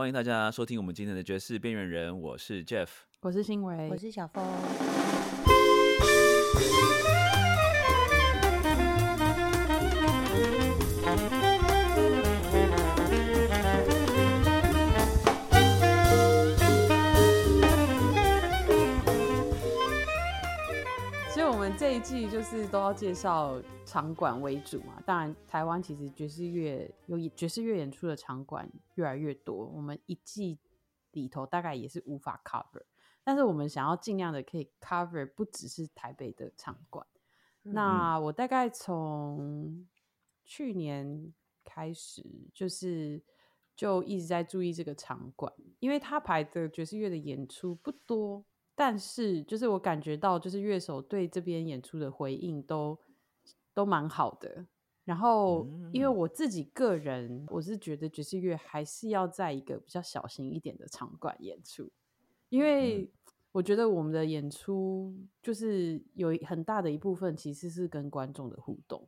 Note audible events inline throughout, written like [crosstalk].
欢迎大家收听我们今天的爵士边缘人，我是 Jeff，我是新维，我是小峰。一季就是都要介绍场馆为主嘛。当然，台湾其实爵士乐有爵士乐演出的场馆越来越多，我们一季里头大概也是无法 cover。但是我们想要尽量的可以 cover 不只是台北的场馆。那我大概从去年开始，就是就一直在注意这个场馆，因为他排的爵士乐的演出不多。但是，就是我感觉到，就是乐手对这边演出的回应都都蛮好的。然后，因为我自己个人，我是觉得爵士乐还是要在一个比较小型一点的场馆演出，因为我觉得我们的演出就是有很大的一部分其实是跟观众的互动，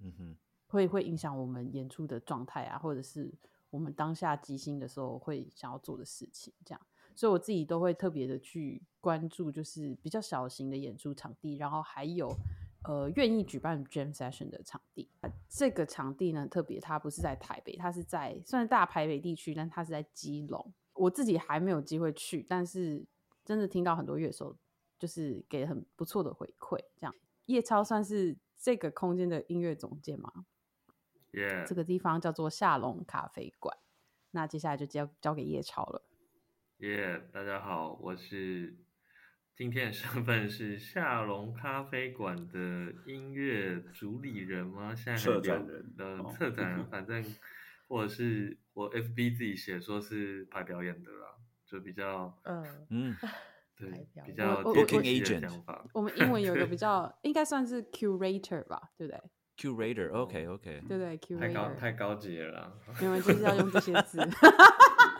嗯哼，会会影响我们演出的状态啊，或者是我们当下即兴的时候会想要做的事情，这样。所以我自己都会特别的去关注，就是比较小型的演出场地，然后还有呃愿意举办 jam session 的场地。这个场地呢特别，它不是在台北，它是在算是大台北地区，但它是在基隆。我自己还没有机会去，但是真的听到很多乐手就是给很不错的回馈。这样，叶超算是这个空间的音乐总监吗？Yeah，这个地方叫做下龙咖啡馆。那接下来就交交给叶超了。耶，大家好，我是今天的身份是夏龙咖啡馆的音乐主理人吗？现在策展人的策展人，[laughs] 反正或者是我 FB 自己写说是排表演的啦，就比较嗯 [laughs] 嗯，[laughs] 对，比较 booking agent 想法。我们英文有一个比较，应该算是 curator 吧，对不对？curator，OK，OK，对对，curator 太高太高级了，因为就是要用这些字。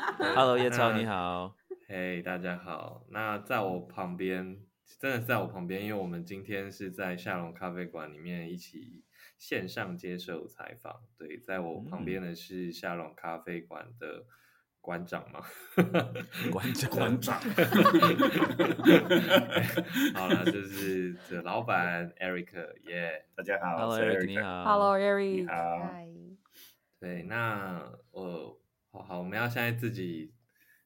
[laughs] Hello，叶超你好。嘿，大家好。那在我旁边，真的是在我旁边，因为我们今天是在夏龙咖啡馆里面一起线上接受采访。对，在我旁边的是夏龙咖啡馆的馆长嘛？[laughs] 馆长，馆长。[laughs] 好了，就是这老板 Eric，耶，大家好，Hello，Eric，你好，Hello，Eric，你好。对，那我。好好，我们要现在自己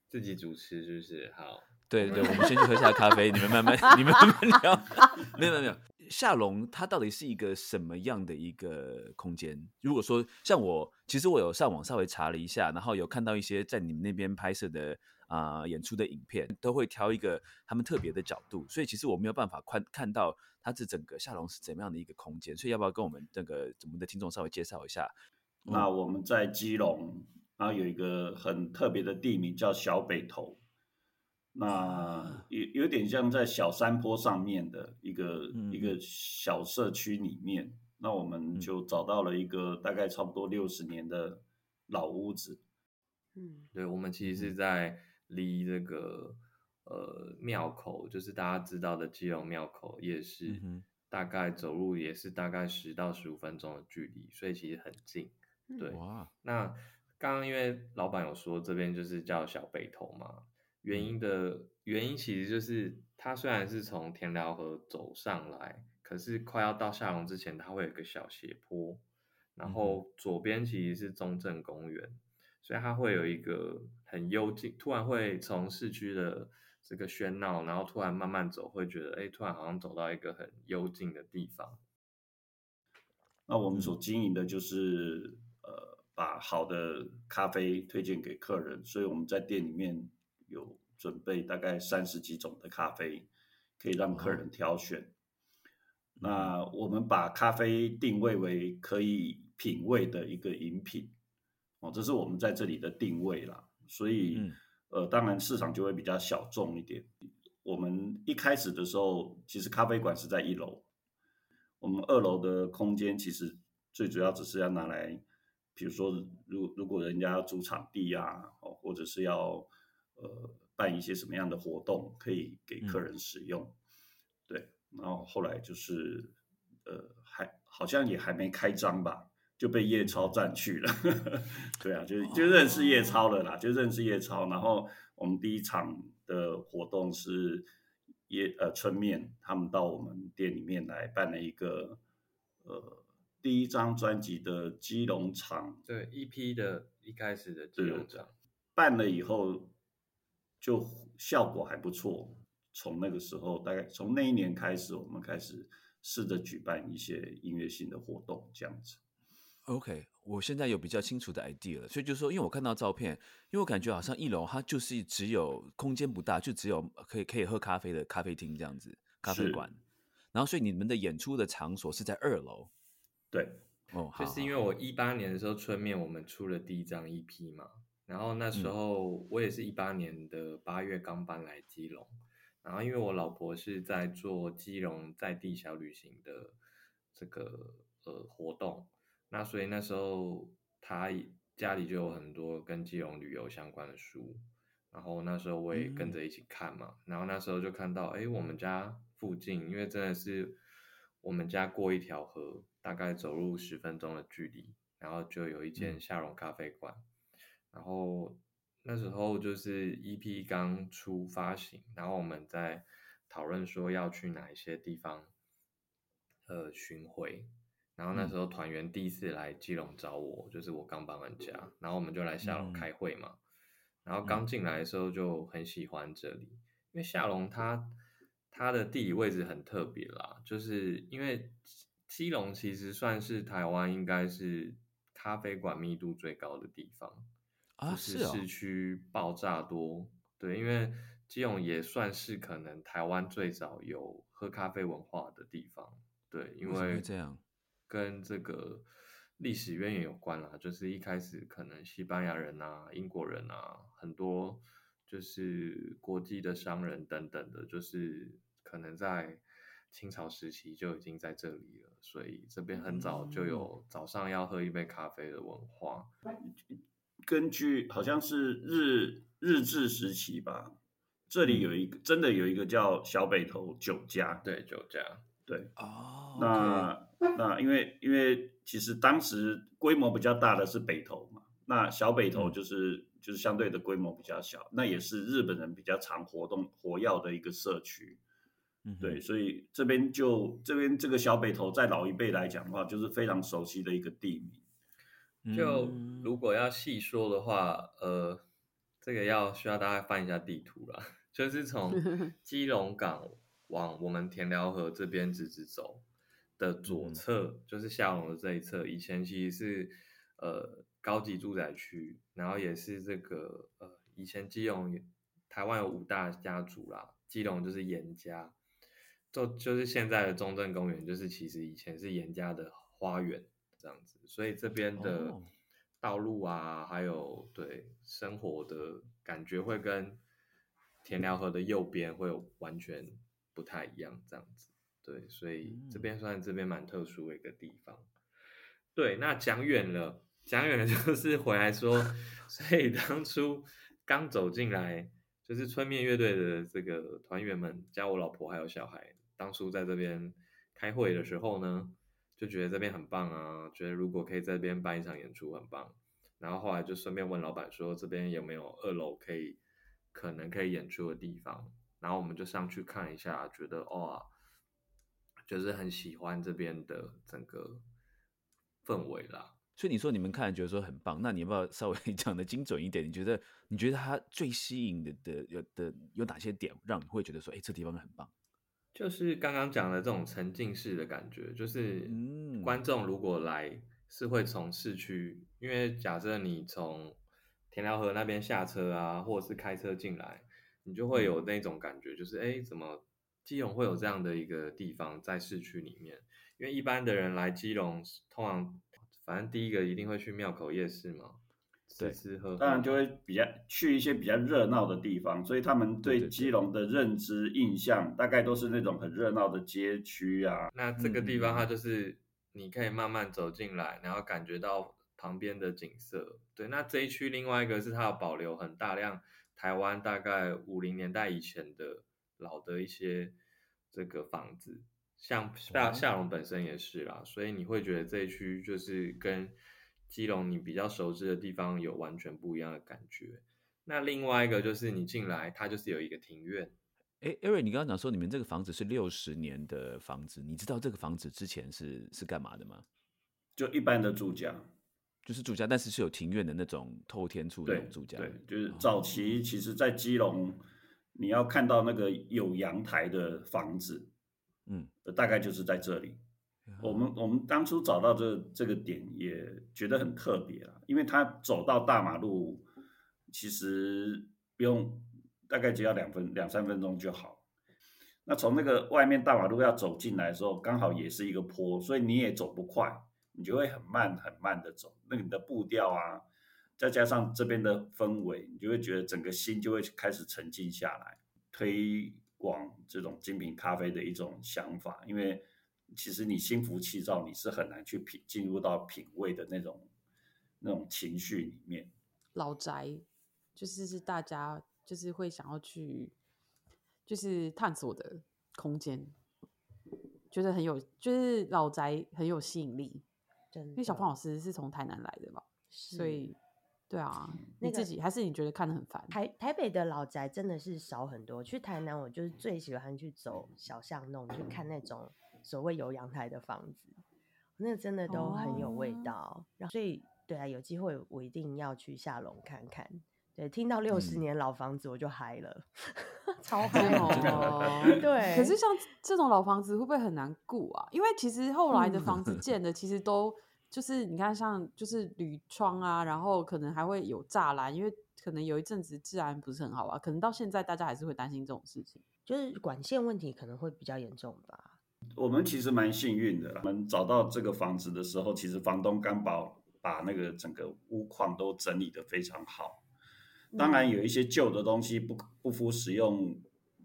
自己主持，是不是？好，对对，我们先去喝下咖啡，你们慢慢，你们慢慢聊。[laughs] 没有没有没有，夏龙它到底是一个什么样的一个空间？如果说像我，其实我有上网稍微查了一下，然后有看到一些在你们那边拍摄的啊演出的影片，都会挑一个他们特别的角度，所以其实我没有办法看看到它这整个夏龙是怎么样的一个空间。所以要不要跟我们那个我们的听众稍微介绍一下？那我们在基隆。然后有一个很特别的地名叫小北头，那有有点像在小山坡上面的一个一个小社区里面，那我们就找到了一个大概差不多六十年的老屋子。嗯，对，我们其实是在离这个呃庙口，就是大家知道的基隆庙口夜市，大概走路也是大概十到十五分钟的距离，所以其实很近。对，哇，那。刚刚因为老板有说这边就是叫小北头嘛，原因的原因其实就是它虽然是从田寮河走上来，可是快要到下龙之前，它会有个小斜坡，然后左边其实是中正公园，所以它会有一个很幽静，突然会从市区的这个喧闹，然后突然慢慢走，会觉得哎，突然好像走到一个很幽静的地方。那我们所经营的就是呃。把好的咖啡推荐给客人，所以我们在店里面有准备大概三十几种的咖啡，可以让客人挑选。那我们把咖啡定位为可以品味的一个饮品，哦，这是我们在这里的定位啦。所以，呃，当然市场就会比较小众一点。我们一开始的时候，其实咖啡馆是在一楼，我们二楼的空间其实最主要只是要拿来。比如说，如如果人家要租场地啊，哦，或者是要呃办一些什么样的活动，可以给客人使用，对。然后后来就是呃，还好像也还没开张吧，就被叶超占去了。[laughs] 对啊，就就认识叶超了啦，就认识叶超。然后我们第一场的活动是叶呃春面他们到我们店里面来办了一个呃第一张专辑的基隆场，对 EP 的一开始的基隆场办了以后就效果还不错。从那个时候，大概从那一年开始，我们开始试着举办一些音乐性的活动，这样子。OK，我现在有比较清楚的 idea 了，所以就是说，因为我看到照片，因为我感觉好像一楼它就是只有空间不大，就只有可以可以喝咖啡的咖啡厅这样子，咖啡馆。然后，所以你们的演出的场所是在二楼。对，哦，就是因为我一八年的时候春面我们出了第一张 EP 嘛，然后那时候我也是一八年的八月刚搬来基隆。然后，因为我老婆是在做基隆在地小旅行的这个呃活动，那所以那时候她家里就有很多跟基隆旅游相关的书，然后那时候我也跟着一起看嘛。然后那时候就看到，哎，我们家附近，因为真的是我们家过一条河，大概走路十分钟的距离，然后就有一间夏荣咖啡馆，然后。那时候就是 EP 刚出发行，然后我们在讨论说要去哪一些地方，呃，巡回。然后那时候团员第一次来基隆找我，就是我刚搬完家，然后我们就来夏龙开会嘛。然后刚进来的时候就很喜欢这里，因为夏隆它它的地理位置很特别啦，就是因为基隆其实算是台湾应该是咖啡馆密度最高的地方。就是市区爆炸多，对，因为基隆也算是可能台湾最早有喝咖啡文化的地方，对，因为这样跟这个历史渊源有关啦，就是一开始可能西班牙人啊、英国人啊，很多就是国际的商人等等的，就是可能在清朝时期就已经在这里了，所以这边很早就有早上要喝一杯咖啡的文化。根据好像是日日治时期吧，这里有一个真的有一个叫小北头酒家，对酒家，对哦。那那因为因为其实当时规模比较大的是北头嘛，那小北头就是就是相对的规模比较小，那也是日本人比较常活动活跃的一个社区，对，所以这边就这边这个小北头在老一辈来讲的话，就是非常熟悉的一个地名。就如果要细说的话，呃，这个要需要大家翻一下地图啦。[laughs] 就是从 [laughs] 基隆港往我们田寮河这边直直走的左侧，就是下龙的这一侧，以前其实是呃高级住宅区，然后也是这个呃以前基隆台湾有五大家族啦，基隆就是严家，就就是现在的中正公园，就是其实以前是严家的花园。这样子，所以这边的道路啊，还有对生活的感觉会跟田寮河的右边会有完全不太一样。这样子，对，所以这边算这边蛮特殊的一个地方。对，那讲远了，讲远了就是回来说，所以当初刚走进来，就是春面乐队的这个团员们，加我老婆还有小孩，当初在这边开会的时候呢。就觉得这边很棒啊，觉得如果可以在这边办一场演出很棒，然后后来就顺便问老板说这边有没有二楼可以可能可以演出的地方，然后我们就上去看一下，觉得哇，就是很喜欢这边的整个氛围啦。所以你说你们看觉得说很棒，那你要不要稍微 [laughs] 讲的精准一点？你觉得你觉得它最吸引的的有的有哪些点，让你会觉得说，哎，这地方很棒？就是刚刚讲的这种沉浸式的感觉，就是观众如果来是会从市区，因为假设你从田寮河那边下车啊，或者是开车进来，你就会有那种感觉，就是哎，怎么基隆会有这样的一个地方在市区里面？因为一般的人来基隆，通常反正第一个一定会去庙口夜市嘛。对，当然就会比较去一些比较热闹的地方，所以他们对基隆的认知印象大概都是那种很热闹的街区啊。那这个地方它就是你可以慢慢走进来，然后感觉到旁边的景色。对，那这一区另外一个是它有保留很大量台湾大概五零年代以前的老的一些这个房子，像夏夏龙本身也是啦，所以你会觉得这一区就是跟基隆你比较熟知的地方有完全不一样的感觉。那另外一个就是你进来，它就是有一个庭院。哎，艾瑞，你刚刚讲说你们这个房子是六十年的房子，你知道这个房子之前是是干嘛的吗？就一般的住家，就是住家，但是是有庭院的那种透天处的住家。对，就是早期其实，在基隆你要看到那个有阳台的房子，嗯，大概就是在这里。我们我们当初找到这这个点也觉得很特别啊，因为他走到大马路，其实不用。大概只要两分两三分钟就好。那从那个外面大马路要走进来的时候，刚好也是一个坡，所以你也走不快，你就会很慢很慢的走。那你的步调啊，再加上这边的氛围，你就会觉得整个心就会开始沉静下来。推广这种精品咖啡的一种想法，因为其实你心浮气躁，你是很难去品进入到品味的那种那种情绪里面。老宅就是是大家。就是会想要去，就是探索的空间，觉得很有，就是老宅很有吸引力。因为小胖老师是从台南来的嘛，所以对啊，你自己还是你觉得看的很烦？台台北的老宅真的是少很多。去台南，我就是最喜欢去走小巷弄，去看那种所谓有阳台的房子，那真的都很有味道。然后所以对啊，有机会我一定要去下龙看看。对，听到六十年老房子我就嗨了，[laughs] 超 [laughs] 嗨哦！[laughs] 对，可是像这种老房子会不会很难顾啊？因为其实后来的房子建的其实都就是你看，像就是铝窗啊，然后可能还会有栅栏，因为可能有一阵子治安不是很好啊，可能到现在大家还是会担心这种事情，就是管线问题可能会比较严重吧。我们其实蛮幸运的，我们找到这个房子的时候，其实房东刚把把那个整个屋况都整理的非常好。当然有一些旧的东西不不敷使用，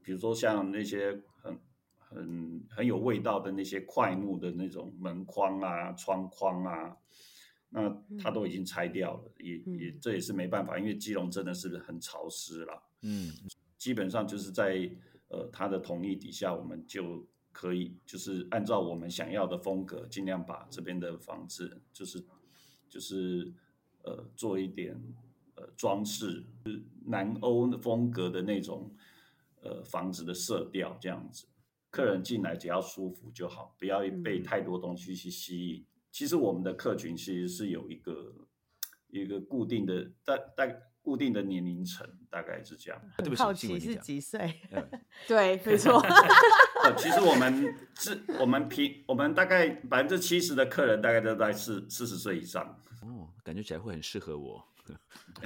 比如说像那些很很很有味道的那些块木的那种门框啊、窗框啊，那它都已经拆掉了，也也这也是没办法，因为基隆真的是很潮湿了。嗯，基本上就是在呃他的同意底下，我们就可以就是按照我们想要的风格，尽量把这边的房子就是就是呃做一点呃。装饰南欧风格的那种，呃，房子的色调这样子，客人进来只要舒服就好，不要被太多东西去吸引。其实我们的客群其实是有一个一个固定的大大固定的年龄层，大概是这样。好奇是几岁？对，没错。[laughs] 其实我们是，我们平我们大概百分之七十的客人大概都在四四十岁以上。哦，感觉起来会很适合我。[laughs]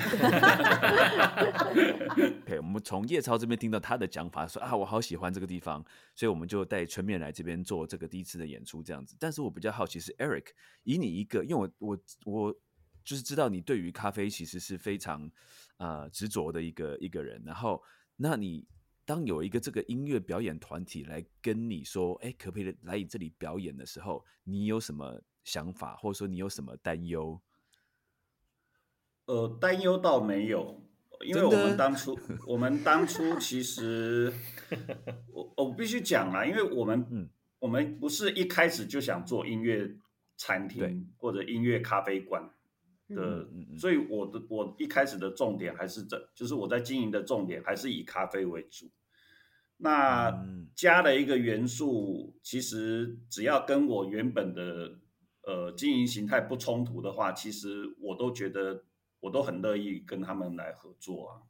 OK，我们从叶超这边听到他的讲法，说啊，我好喜欢这个地方，所以我们就带全面来这边做这个第一次的演出，这样子。但是我比较好奇是 Eric，以你一个，因为我我我就是知道你对于咖啡其实是非常呃执着的一个一个人。然后，那你当有一个这个音乐表演团体来跟你说，哎，可不可以来你这里表演的时候，你有什么想法，或者说你有什么担忧？呃，担忧倒没有，因为我们当初，我们当初其实，我我必须讲啦，因为我们，嗯，我们不是一开始就想做音乐餐厅或者音乐咖啡馆的，所以我的我一开始的重点还是这，就是我在经营的重点还是以咖啡为主。那加了一个元素，其实只要跟我原本的呃经营形态不冲突的话，其实我都觉得。我都很乐意跟他们来合作啊，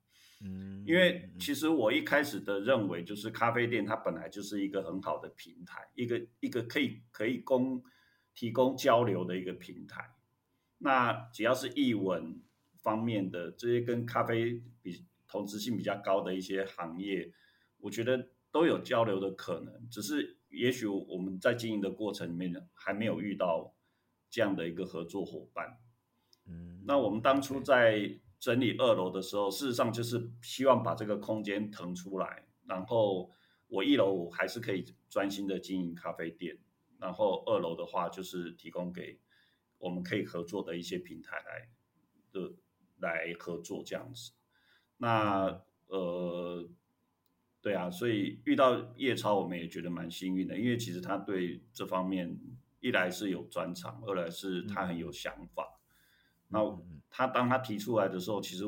嗯，因为其实我一开始的认为就是咖啡店它本来就是一个很好的平台，一个一个可以可以供提供交流的一个平台。那只要是译文方面的这些跟咖啡比同质性比较高的一些行业，我觉得都有交流的可能。只是也许我们在经营的过程里面还没有遇到这样的一个合作伙伴。嗯，那我们当初在整理二楼的时候，事实上就是希望把这个空间腾出来，然后我一楼还是可以专心的经营咖啡店，然后二楼的话就是提供给我们可以合作的一些平台来的来合作这样子。那呃，对啊，所以遇到叶超，我们也觉得蛮幸运的，因为其实他对这方面一来是有专长，二来是他很有想法。那他当他提出来的时候，其实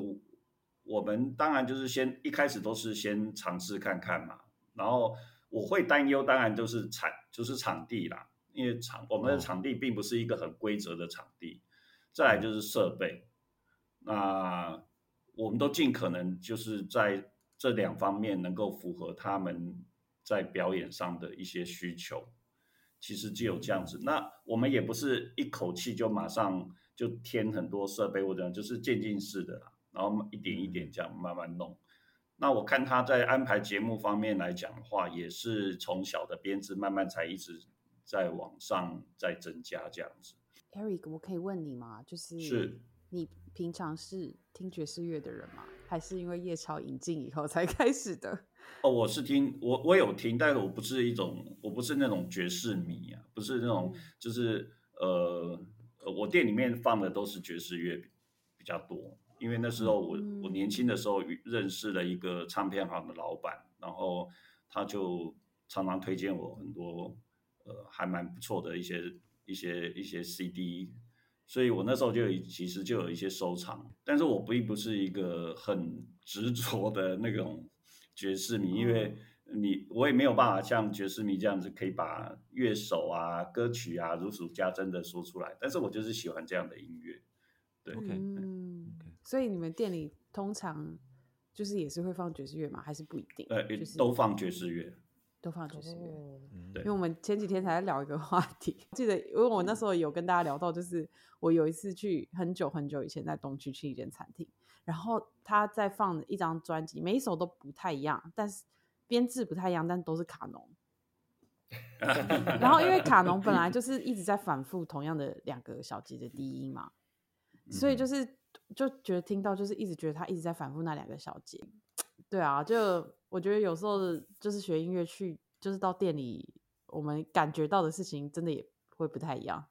我们当然就是先一开始都是先尝试看看嘛。然后我会担忧，当然就是场就是场地啦，因为场我们的场地并不是一个很规则的场地。再来就是设备，那我们都尽可能就是在这两方面能够符合他们在表演上的一些需求。其实只有这样子，那我们也不是一口气就马上就添很多设备或者就是渐进式的啦，然后一点一点这样慢慢弄。那我看他在安排节目方面来讲的话，也是从小的编制慢慢才一直在往上在增加这样子。Eric，我可以问你吗？就是是你平常是听爵士乐的人吗？还是因为夜潮引进以后才开始的？哦，我是听我我有听，但是我不是一种，我不是那种爵士迷啊，不是那种，就是呃呃，我店里面放的都是爵士乐比较多，因为那时候我我年轻的时候认识了一个唱片行的老板，然后他就常常推荐我很多呃还蛮不错的一些。一些一些 CD，所以我那时候就其实就有一些收藏，但是我并不是一个很 [laughs] 执着的那种爵士迷，因为你我也没有办法像爵士迷这样子可以把乐手啊、歌曲啊如数家珍的说出来，但是我就是喜欢这样的音乐。对，OK，嗯，所以你们店里通常就是也是会放爵士乐吗？还是不一定？呃，都放爵士乐。都放爵士乐，对，因为我们前几天才在聊一个话题，[laughs] 记得，因为我那时候有跟大家聊到，就是我有一次去很久很久以前在东区去一间餐厅，然后他在放一张专辑，每一首都不太一样，但是编制不太一样，但都是卡农。[laughs] 然后因为卡农本来就是一直在反复同样的两个小节的低音嘛，所以就是就觉得听到就是一直觉得他一直在反复那两个小节。对啊，就我觉得有时候就是学音乐去，就是到店里，我们感觉到的事情真的也会不太一样。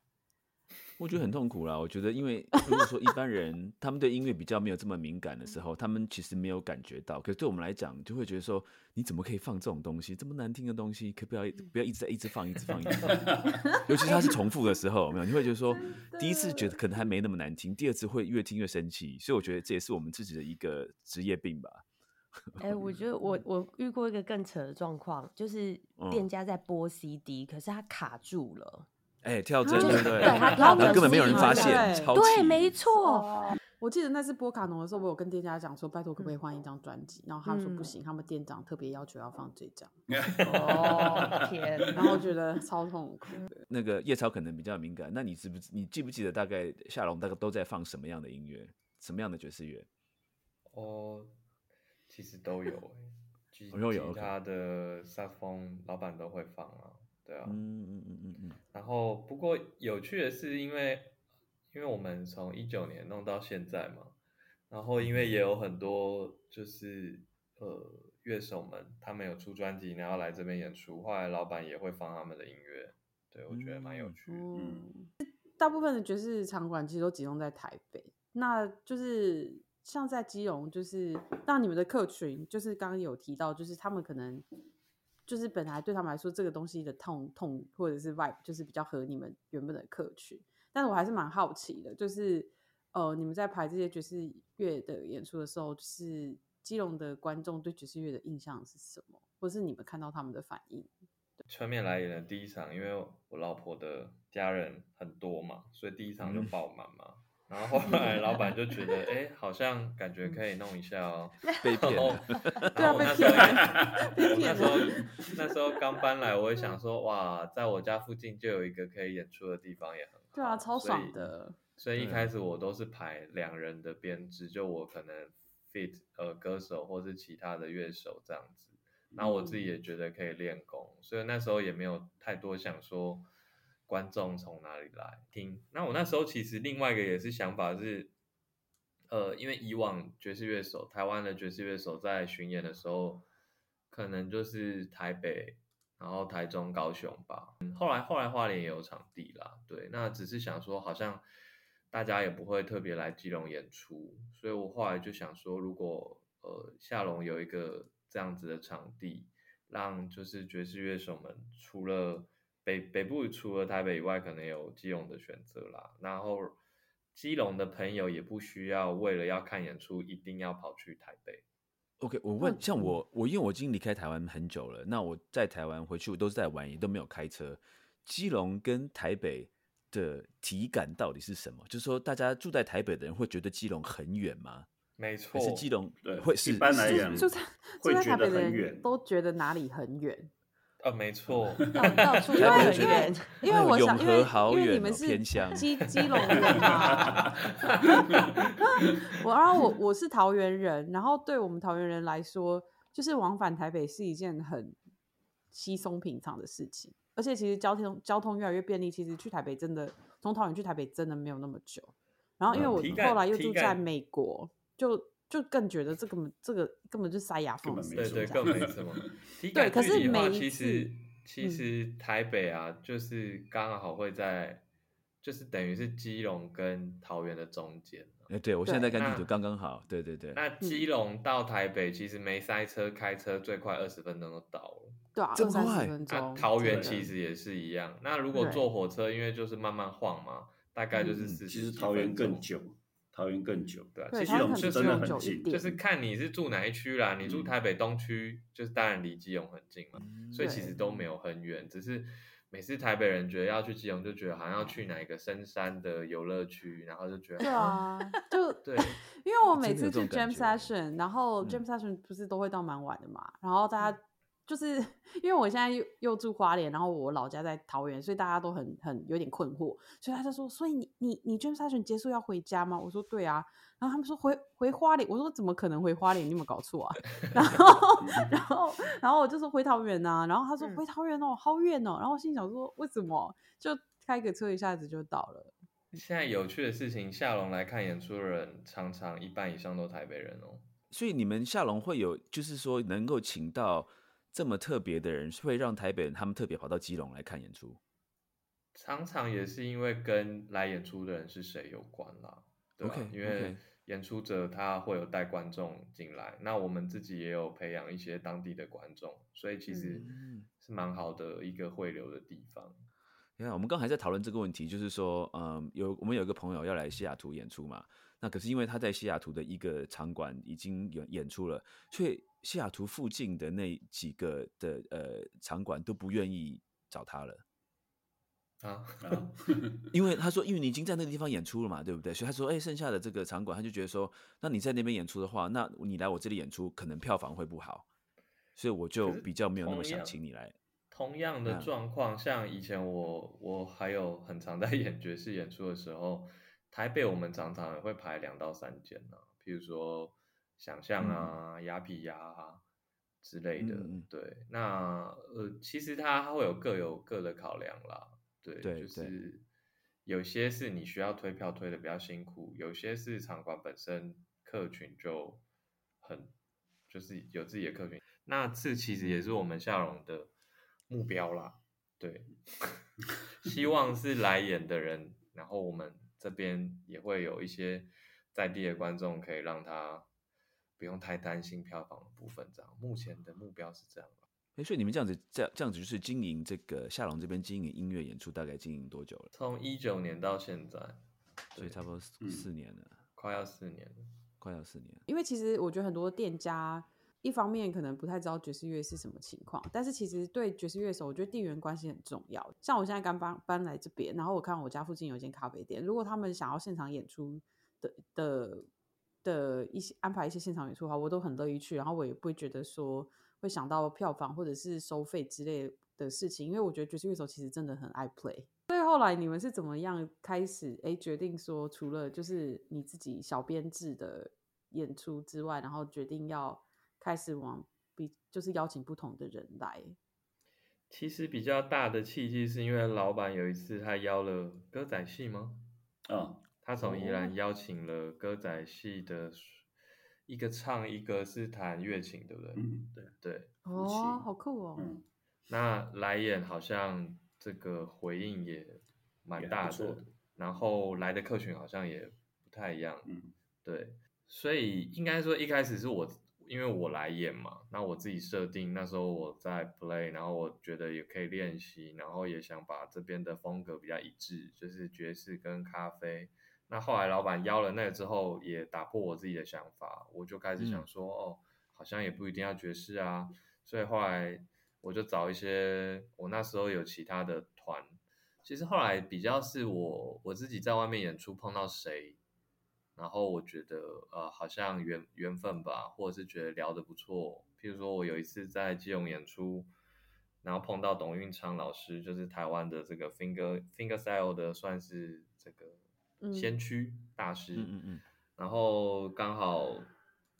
我觉得很痛苦啦。我觉得，因为如果说一般人他们对音乐比较没有这么敏感的时候，他们其实没有感觉到。可是对我们来讲，就会觉得说，你怎么可以放这种东西，这么难听的东西，可不要不要一直在一直放，一直放，一直放。[laughs] 尤其是它是重复的时候，没有，你会觉得说，第一次觉得可能还没那么难听，第二次会越听越生气。所以我觉得这也是我们自己的一个职业病吧。[laughs] 哎，我觉得我我遇过一个更扯的状况，就是店家在播 CD，可是他卡住了。哎，跳针对对，然后根本没有人发现，对，没错。我记得那次播卡农的时候，我有跟店家讲说，拜托可不可以换一张专辑，然后他们说不行，他们店长特别要求要放这张。[laughs] 哦天，然后觉得超痛苦。那个叶超可能比较敏感，那你知不知？你记不记得大概夏龙大概都在放什么样的音乐，什么样的爵士乐？哦。其实都有哎，吉他的萨风老板都会放啊，对啊，嗯嗯嗯嗯嗯。然后不过有趣的是，因为因为我们从一九年弄到现在嘛，然后因为也有很多就是呃乐手们，他们有出专辑，然后来这边演出，后来老板也会放他们的音乐，对我觉得蛮有趣。嗯，大部分的爵士场馆其实都集中在台北，那就是。像在基隆，就是那你们的客群，就是刚刚有提到，就是他们可能就是本来对他们来说，这个东西的痛痛或者是 vibe 就是比较合你们原本的客群。但是我还是蛮好奇的，就是呃，你们在排这些爵士乐的演出的时候，就是基隆的观众对爵士乐的印象是什么，或是你们看到他们的反应？全面来演的第一场，因为我老婆的家人很多嘛，所以第一场就爆满嘛。然后后来老板就觉得，哎，好像感觉可以弄一下哦。被骗。然后那时候，那时候那时候刚搬来，我也想说，哇，在我家附近就有一个可以演出的地方，也很好。对啊，超爽的。所以一开始我都是排两人的编制，就我可能 fit 呃歌手或是其他的乐手这样子。然后我自己也觉得可以练功，所以那时候也没有太多想说。观众从哪里来听？那我那时候其实另外一个也是想法是，呃，因为以往爵士乐手，台湾的爵士乐手在巡演的时候，可能就是台北，然后台中、高雄吧。嗯后来后来花莲也有场地啦，对。那只是想说，好像大家也不会特别来基隆演出，所以我后来就想说，如果呃下龙有一个。这样子的场地，让就是爵士乐手们除了北北部除了台北以外，可能有基隆的选择啦。然后基隆的朋友也不需要为了要看演出一定要跑去台北。OK，我问，像我我因为我已经离开台湾很久了，那我在台湾回去我都是在玩，也都没有开车。基隆跟台北的体感到底是什么？就是说，大家住在台北的人会觉得基隆很远吗？没错还，是基隆对会是一般来讲就在会住在台觉得北的人都觉得哪里很远，呃，没错，[laughs] 到到处都很远，因为我想，因为和好因为你们是偏乡基基隆人嘛，[laughs] 我然后我我是桃园人，然后对我们桃园人来说，就是往返台北是一件很稀松平常的事情，而且其实交通交通越来越便利，其实去台北真的从桃园去台北真的没有那么久。然后因为我后来又住在美国，就就更觉得这根本这个根本就塞牙缝对对，更没什么。[laughs] 体对可是每一其实次其嗯实台北啊，就是刚好会在，就是等于是基隆跟桃园的中间啊。哎，对我现在在对看地图，刚刚好。对对对，那基隆到台北其实没塞车，开车最快二十分钟就到了。对啊，这么二三十快分那。桃园其实也是一样。那如果坐火车，因为就是慢慢晃嘛，大概就是十。其实桃园更，久，桃园更久。对啊，其实基隆是桃园可能真的很近就是看你是住哪一区啦。你住嗯台北东区，就是当然离基隆很近嘛，所以其对实都没有很远。只是每次台北人觉得要去基隆，就觉得好像要去哪一个深山的游乐区，然后就觉得对啊，就对，因为我每次去这种感 jam 觉 session，然后嗯 jam session 不是都会到蛮晚的嘛，然后大家就是因为我现在又又住花莲，然后我老家在桃园，所以大家都很很有点困惑，所以他就说，所以你你你 jam session 结束要回家吗？我说对啊，然后他们说回回花莲，我说怎么可能回花莲？你有没有搞错啊？[laughs] 然后然后然后我就说回桃园呐、然后他说嗯回桃园哦，好远哦，然后我心想说为什么？就开个车一下子就到了。现在有趣的事情，下龙来看演出的人，常常一半以上都台北人哦。所以你们下龙会有，就是说能够请到这么特别的人，会让台北人他们特别跑到基隆来看演出。常常也是因为跟来演出的人是谁有关啦，对吧 OK，因为演出者他会有带观众进来，那我们自己也有培养一些当地的观众，所以其实嗯是蛮好的一个汇流的地方。你看，我们刚才在讨论这个问题，就是说，嗯，有我们有一个朋友要来西雅图演出嘛，那可是因为他在西雅图的一个场馆已经有演出了，所以西雅图附近的那几个的呃场馆都不愿意找他了。啊，[laughs] 啊，[laughs] 因为他说，因为你已经在那个地方演出了嘛，对不对？所以他说，哎、剩下的这个场馆，他就觉得说，那你在那边演出的话，那你来我这里演出，可能票房会不好，所以我就比较没有那么想请你来。同样的嗯状况，像以前我我还有很常在演爵士演出的时候，台北我们常常也会排两到三间啊，譬如说想象啊、雅痞呀啊之类的。对，那呃，其实它会有各有各的考量啦。对，就是有些是你需要推票推的比较辛苦，有些是场馆本身客群就很就是有自己的客群。那这其实也是我们夏荣的目标啦，对，[laughs] 希望是来演的人，然后我们这边也会有一些在地的观众，可以让他不用太担心票房的部分。这样，目前的目标是这样吧哎，所以你们这样子，这样这样子就是经营这个夏龙这边经营音乐演出，大概经营多久了？从一九年到现在，所以差不多四嗯四年了，快要四年了。快要四年。因为其实我觉得很多店家一方面可能不太知道爵士乐是什么情况，但是其实对爵士乐手，我觉得地缘关系很重要。像我现在刚搬搬来这边，然后我看我家附近有一间咖啡店，如果他们想要现场演出的的的一些安排一些现场演出的话，我都很乐意去，然后我也不会觉得说会想到票房或者是收费之类的事情，因为我觉得爵士乐手其实真的很爱 play。所以后来你们是怎么样开始哎决定说，除了就是你自己小编制的演出之外，然后决定要开始往比就是邀请不同的人来？其实比较大的契机是因为老板有一次他邀了歌仔戏吗？啊，他从宜哦兰邀请了歌仔戏的一个唱，一个是弹乐琴，对不对？嗯，对，对，哦，好酷哦！嗯，那来演好像这个回应也蛮大的的，然后来的客群好像也不太一样，嗯，对，所以应该说一开始是我因为我来演嘛，那我自己设定那时候我在 play，然后我觉得也可以练习，然后也想把这边的风格比较一致，就是爵士跟咖啡。那后来老板邀了那个之后，也打破我自己的想法，我就开始想说，哦，好像也不一定要爵士啊。所以后来我就找一些，我那时候有其他的团。其实后来比较是我我自己在外面演出碰到谁。然后我觉得，呃，好像缘缘分吧，或者是觉得聊得不错。譬如说，我有一次在基隆演出，然后碰到董运昌老师，就是台湾的这个 finger finger style 的，算是这个先驱大师。嗯嗯嗯。然后刚好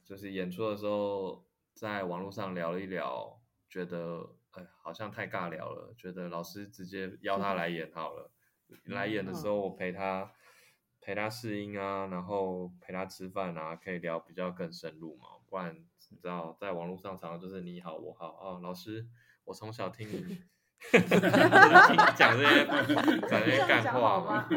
就是演出的时候，在网络上聊了一聊，觉得哎，好像太尬聊了，觉得老师直接邀他来演好了。[laughs] 来演的时候，我陪他。陪他试音啊，然后陪他吃饭啊，可以聊比较更深入嘛。不然你知道，在网络上常常就是你好我好哦，老师，我从小听你 [laughs] 讲这些 [laughs] 讲这些干话嘛。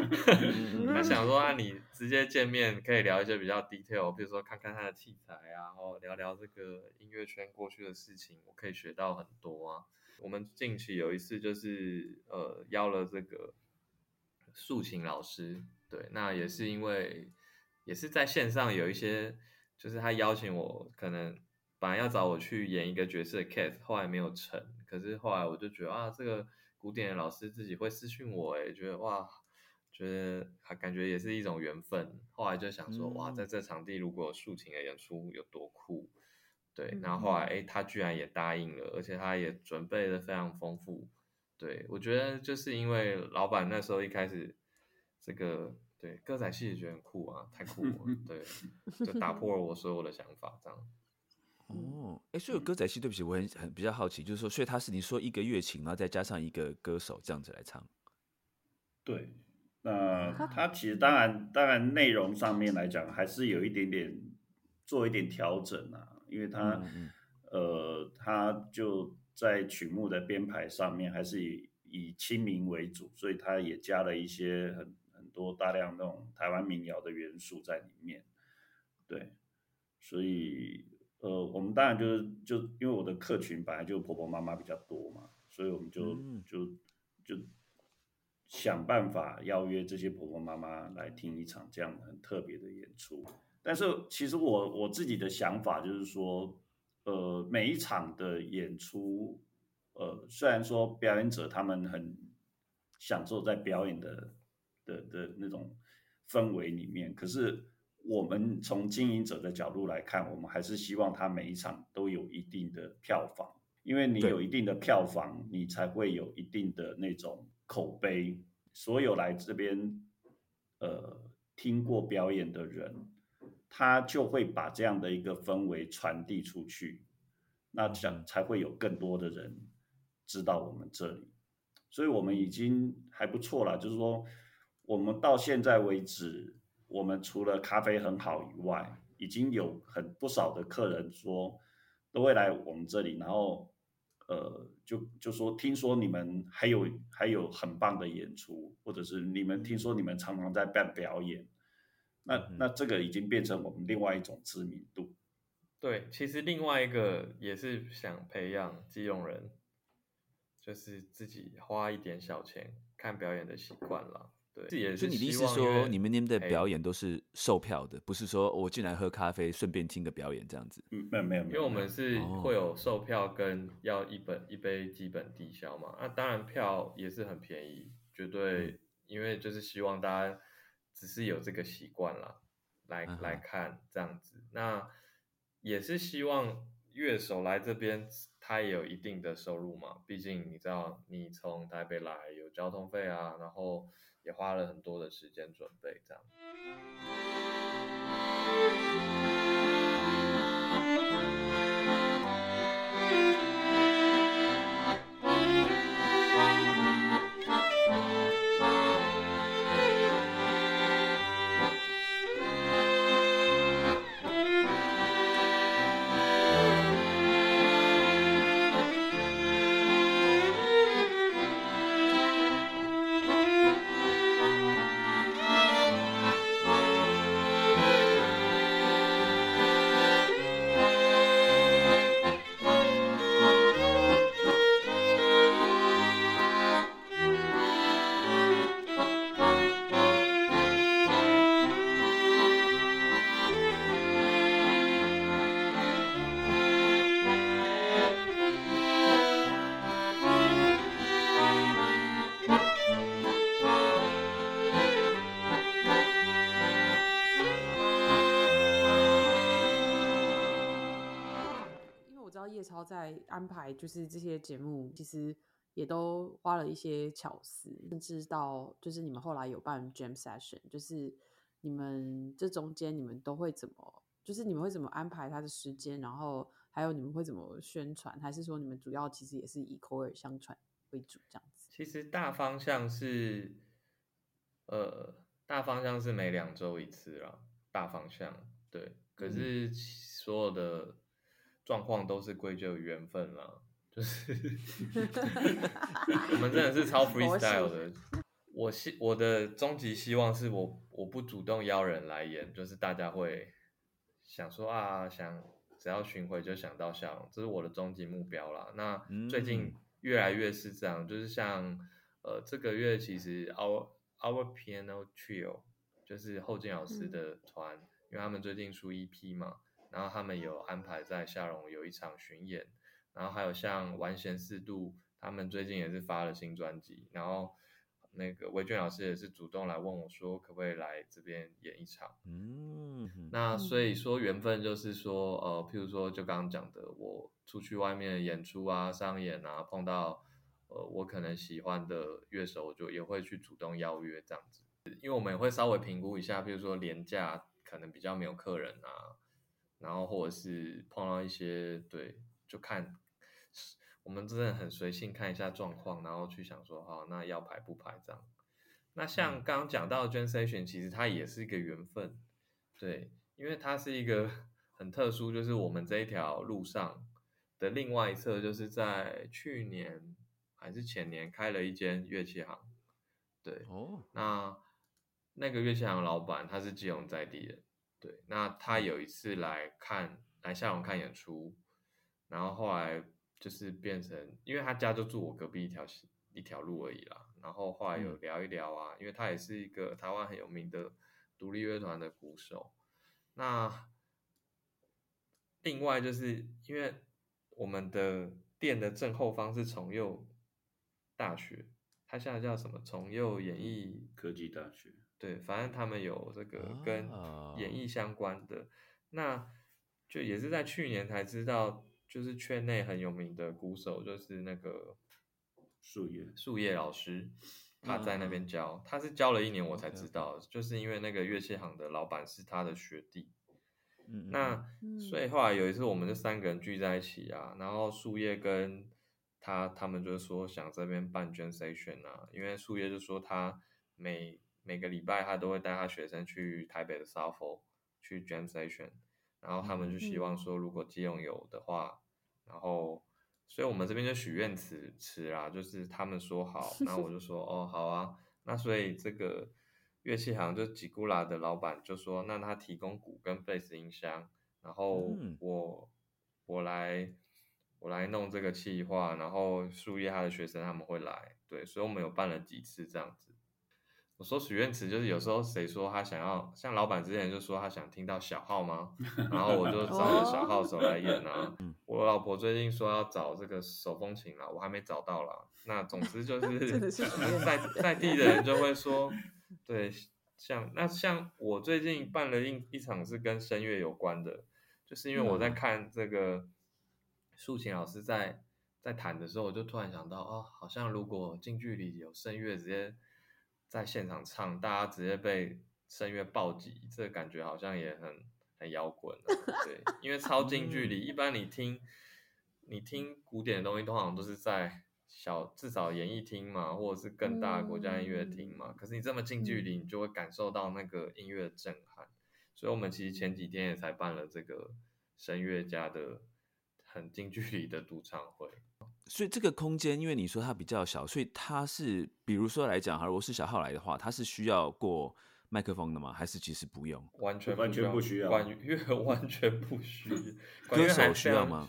他 [laughs] 想说啊，你直接见面可以聊一些比较 detail，比如说看看他的器材啊，然后聊聊这个音乐圈过去的事情，我可以学到很多啊。我们近期有一次就是呃邀了这个竖琴老师。对，那也是因为也是在线上有一些，就是他邀请我，可能本来要找我去演一个角色 case，后来没有成。可是后来我就觉得啊，这个古典的老师自己会私讯我，哎，觉得哇，觉得还感觉也是一种缘分。后来就想说，哇，在这场地如果有竖琴的演出有多酷，对。然后后来哎，他居然也答应了，而且他也准备的非常丰富。对我觉得就是因为老板那时候一开始。这个对歌仔戏也觉得很酷啊，太酷了，[laughs] 对，就打破了我所有的想法，这样。哦，哎，所以歌仔戏，对不起，我很很比较好奇，就是说，所以他是你说一个乐琴，然后再加上一个歌手这样子来唱。对，那他其实当然当然内容上面来讲，还是有一点点做一点调整啊，因为他呃，他就在曲目的编排上面还是以以清明为主，所以他也加了一些很很。多大量那种台湾民谣的元素在里面，对，所以呃，我们当然就是就因为我的客群本来就婆婆妈妈比较多嘛，所以我们就就就想办法邀约这些婆婆妈妈来听一场这样很特别的演出。但是其实我我自己的想法就是说，呃，每一场的演出，呃，虽然说表演者他们很享受在表演的。的的那种氛围里面，可是我们从经营者的角度来看，我们还是希望他每一场都有一定的票房，因为你有一定的票房，你才会有一定的那种口碑。所有来这边呃听过表演的人，他就会把这样的一个氛围传递出去，那这样才会有更多的人知道我们这里。所以我们已经还不错了，就是说。我们到现在为止，我们除了咖啡很好以外，已经有很不少的客人说都会来我们这里，然后呃，就就说听说你们还有还有很棒的演出，或者是你们听说你们常常在办表演，那那这个已经变成我们另外一种知名度。对，其实另外一个也是想培养基隆人，就是自己花一点小钱看表演的习惯了。对，所以你的意思说，你们那边的表演都是售票的，不是说我进来喝咖啡顺便听个表演这样子？嗯，没有没有，因为我们是会有售票跟要一本一杯基本低消嘛。那当然票也是很便宜，绝对，因为就是希望大家只是有这个习惯了，来来看这样子。那也是希望乐手来这边，他也有一定的收入嘛。毕竟你知道，你从台北来有交通费啊，然后。也花了很多的时间准备，这样。超在安排就是这些节目，其实也都花了一些巧思，甚至到就是你们后来有办 jam session，就是你们这中间你们都会怎么，就是你们会怎么安排他的时间，然后还有你们会怎么宣传，还是说你们主要其实也是以口耳相传为主这样子？其实大方向是，呃，大方向是每两周一次啦，大方向对。可是所有的状况都是归咎于缘分啦，就是 [laughs] 我们真的是超 freestyle 的。我希我的终极希望是我我不主动邀人来演，就是大家会想说啊，想只要巡回就想到笑容，这是我的终极目标啦。那最近越来越是这样，就是像呃这个月其实 our our piano trio 就是后进老师的团，因为他们最近出 EP 嘛，然后他们有安排在夏荣有一场巡演，然后还有像完弦四度，他们最近也是发了新专辑，然后。那个魏俊老师也是主动来问我说，可不可以来这边演一场？嗯，那所以说缘分就是说，呃，譬如说就刚刚讲的，我出去外面演出啊、商演啊，碰到呃我可能喜欢的乐手，我就也会去主动邀约这样子。因为我们也会稍微评估一下，譬如说廉价可能比较没有客人啊，然后或者是碰到一些对，就看。我们真的很随性看一下状况，然后去想说，好，那要排不排这样。那像刚刚讲到 j e n s a t i o n 其实它也是一个缘分，对，因为它是一个 [laughs] 很特殊，就是我们这一条路上的另外一侧，就是在去年还是前年开了一间乐器行，对，哦，那那个乐器行老板他是基隆在地人，对，那他有一次来看来下龙看演出，然后后来。就是变成，因为他家就住我隔壁一条一条路而已啦。然后后来有聊一聊啊，因为他也是一个台湾很有名的独立乐团的鼓手。那另外就是因为我们的店的正后方是重佑大学，它现在叫什么？重佑演艺科技大学。对，反正他们有这个跟演艺相关的，那就也是在去年才知道。就是圈内很有名的鼓手，就是那个树叶树叶老师，他在那边教，他是教了一年，我才知道，就是因为那个乐器行的老板是他的学弟。嗯，那所以后来有一次，我们这三个人聚在一起啊，然后树叶跟他他们就说想这边办 j a n session 啊，因为树叶就说他每每个礼拜他都会带他学生去台北的 s o f o 去 Jam Station，。然后他们就希望说，如果基隆有的话，然后，所以我们这边就许愿词词啦，就是他们说好，然后我就说哦好啊，那所以这个乐器行就吉古拉的老板就说，那他提供鼓跟贝斯音箱，然后我我来我来弄这个企划，然后树叶他的学生他们会来，对，所以我们有办了几次这样子。我说许愿词就是有时候谁说他想要像老板之前就说他想听到小号吗？然后我就找小号手来演啊。我老婆最近说要找这个手风琴了，我还没找到啦。那总之就 [laughs] 是 [laughs] 在在地的人就会说，对，像那像我最近办了一一场是跟声乐有关的，就是因为我在看这个竖琴老师在在弹的时候，我就突然想到哦，好像如果近距离有声乐直接。在现场唱，大家直接被声乐暴击，这个感觉好像也很很摇滚。对，[laughs] 因为超近距离，一般你听你听古典的东西，通常都是在小至少演艺厅嘛，或者是更大的国家音乐厅嘛。可是你这么近距离，你就会感受到那个音乐震撼。所以我们其实前几天也才办了这个声乐家的很近距离的独唱会。所以这个空间，因为你说它比较小，所以它是，比如说来讲，哈，如果是小号来的话，它是需要过麦克风的吗？还是其实不用？完全完全不需要，管乐 [laughs] 完全不需。[laughs] 歌手需要吗？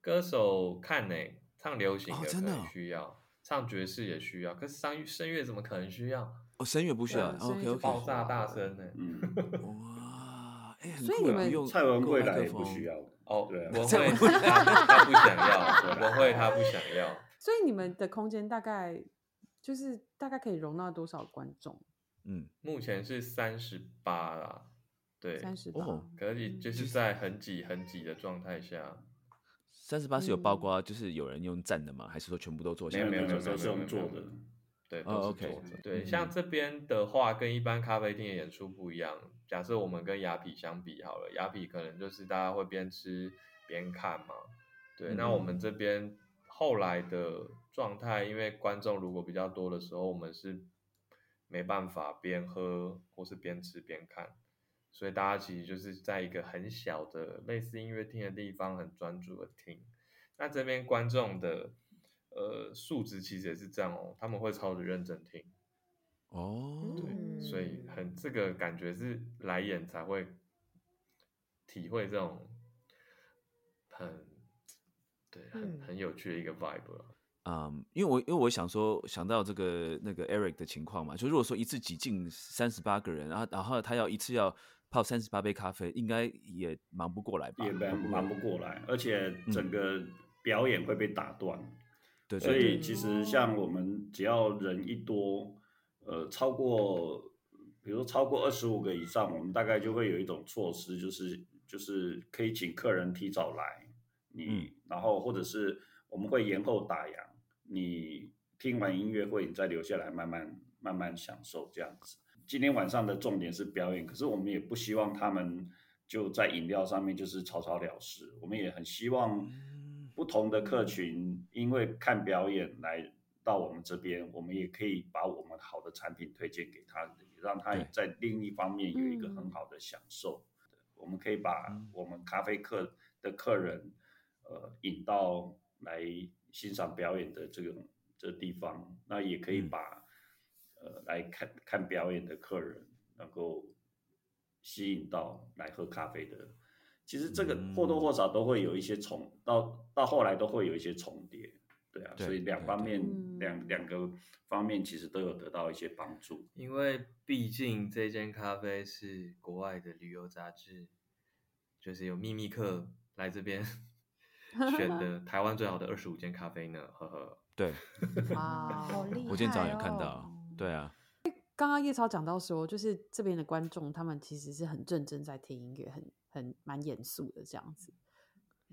歌手看呢，唱流行的真的需要，唱爵士也需要，可是声声乐怎么可能需要？哦，声乐不需要，OK OK。爆炸大声呢？嗯，[laughs] 所以你们用蔡文贵来也不需要。哦，文慧他他不想要，[laughs] 我会他不想要。[laughs] 所以你们的空间大概就是大概可以容纳多少观众？嗯，目前是三十八啦，对，三十八，可以就是在很挤很挤的状态下，三十八是有包括就是有人用站的吗？还是说全部都坐下？没有没有没有都是用坐的。对，哦都是坐着对，嗯像这边的话，跟一般咖啡厅的演出不一样。假设我们跟雅痞相比好了，雅痞可能就是大家会边吃边看嘛。对，那我们这边后来的状态，因为观众如果比较多的时候，我们是没办法边喝或是边吃边看，所以大家其实就是在一个很小的类似音乐厅的地方，很专注的听。那这边观众的呃素质其实也是这样哦，他们会超级认真听，哦，对所以很这个感觉是来演才会体会这种很对很嗯很有趣的一个 vibe 了。嗯，因为我因为我想说想到这个那个 Eric 的情况嘛，就如果说一次挤进三十八个人，然后然后他要一次要泡三十八杯咖啡，应该也忙不过来吧？也忙忙不过来，而且整个表演会被打断。对，所以其实像我们只要人一多，呃，超过比如说超过二十五个以上，我们大概就会有一种措施，就是就是可以请客人提早来，你、嗯然后或者是我们会延后打烊，你听完音乐会你再留下来慢慢慢慢享受这样子。今天晚上的重点是表演，可是我们也不希望他们就在饮料上面就是草草了事，我们也很希望嗯不同的客群因为看表演来到我们这边，我们也可以把我们好的产品推荐给他，也让他对。在另一方面有一个嗯。很好的享受。我们可以把嗯。我们咖啡客的客人，呃，引到来欣赏表演的这种这地方，那也可以嗯。把、呃来看看表演的客人能够吸引到来喝咖啡的。其实这个或多或少都会有一些重，到到后来都会有一些重叠，对啊，对所以两方面嗯两两个方面其实都有得到一些帮助。因为毕竟这间咖啡是国外的旅游杂志，就是有秘密客来这边 [laughs] 选的台湾最好的二十五间咖啡呢，呵呵。对，哇，[laughs] 好厉害、哦！我今天早上有看到，对啊，刚刚叶超讲到说，就是这边的观众，他们其实是很认真在听音乐，很很蛮严肃的这样子，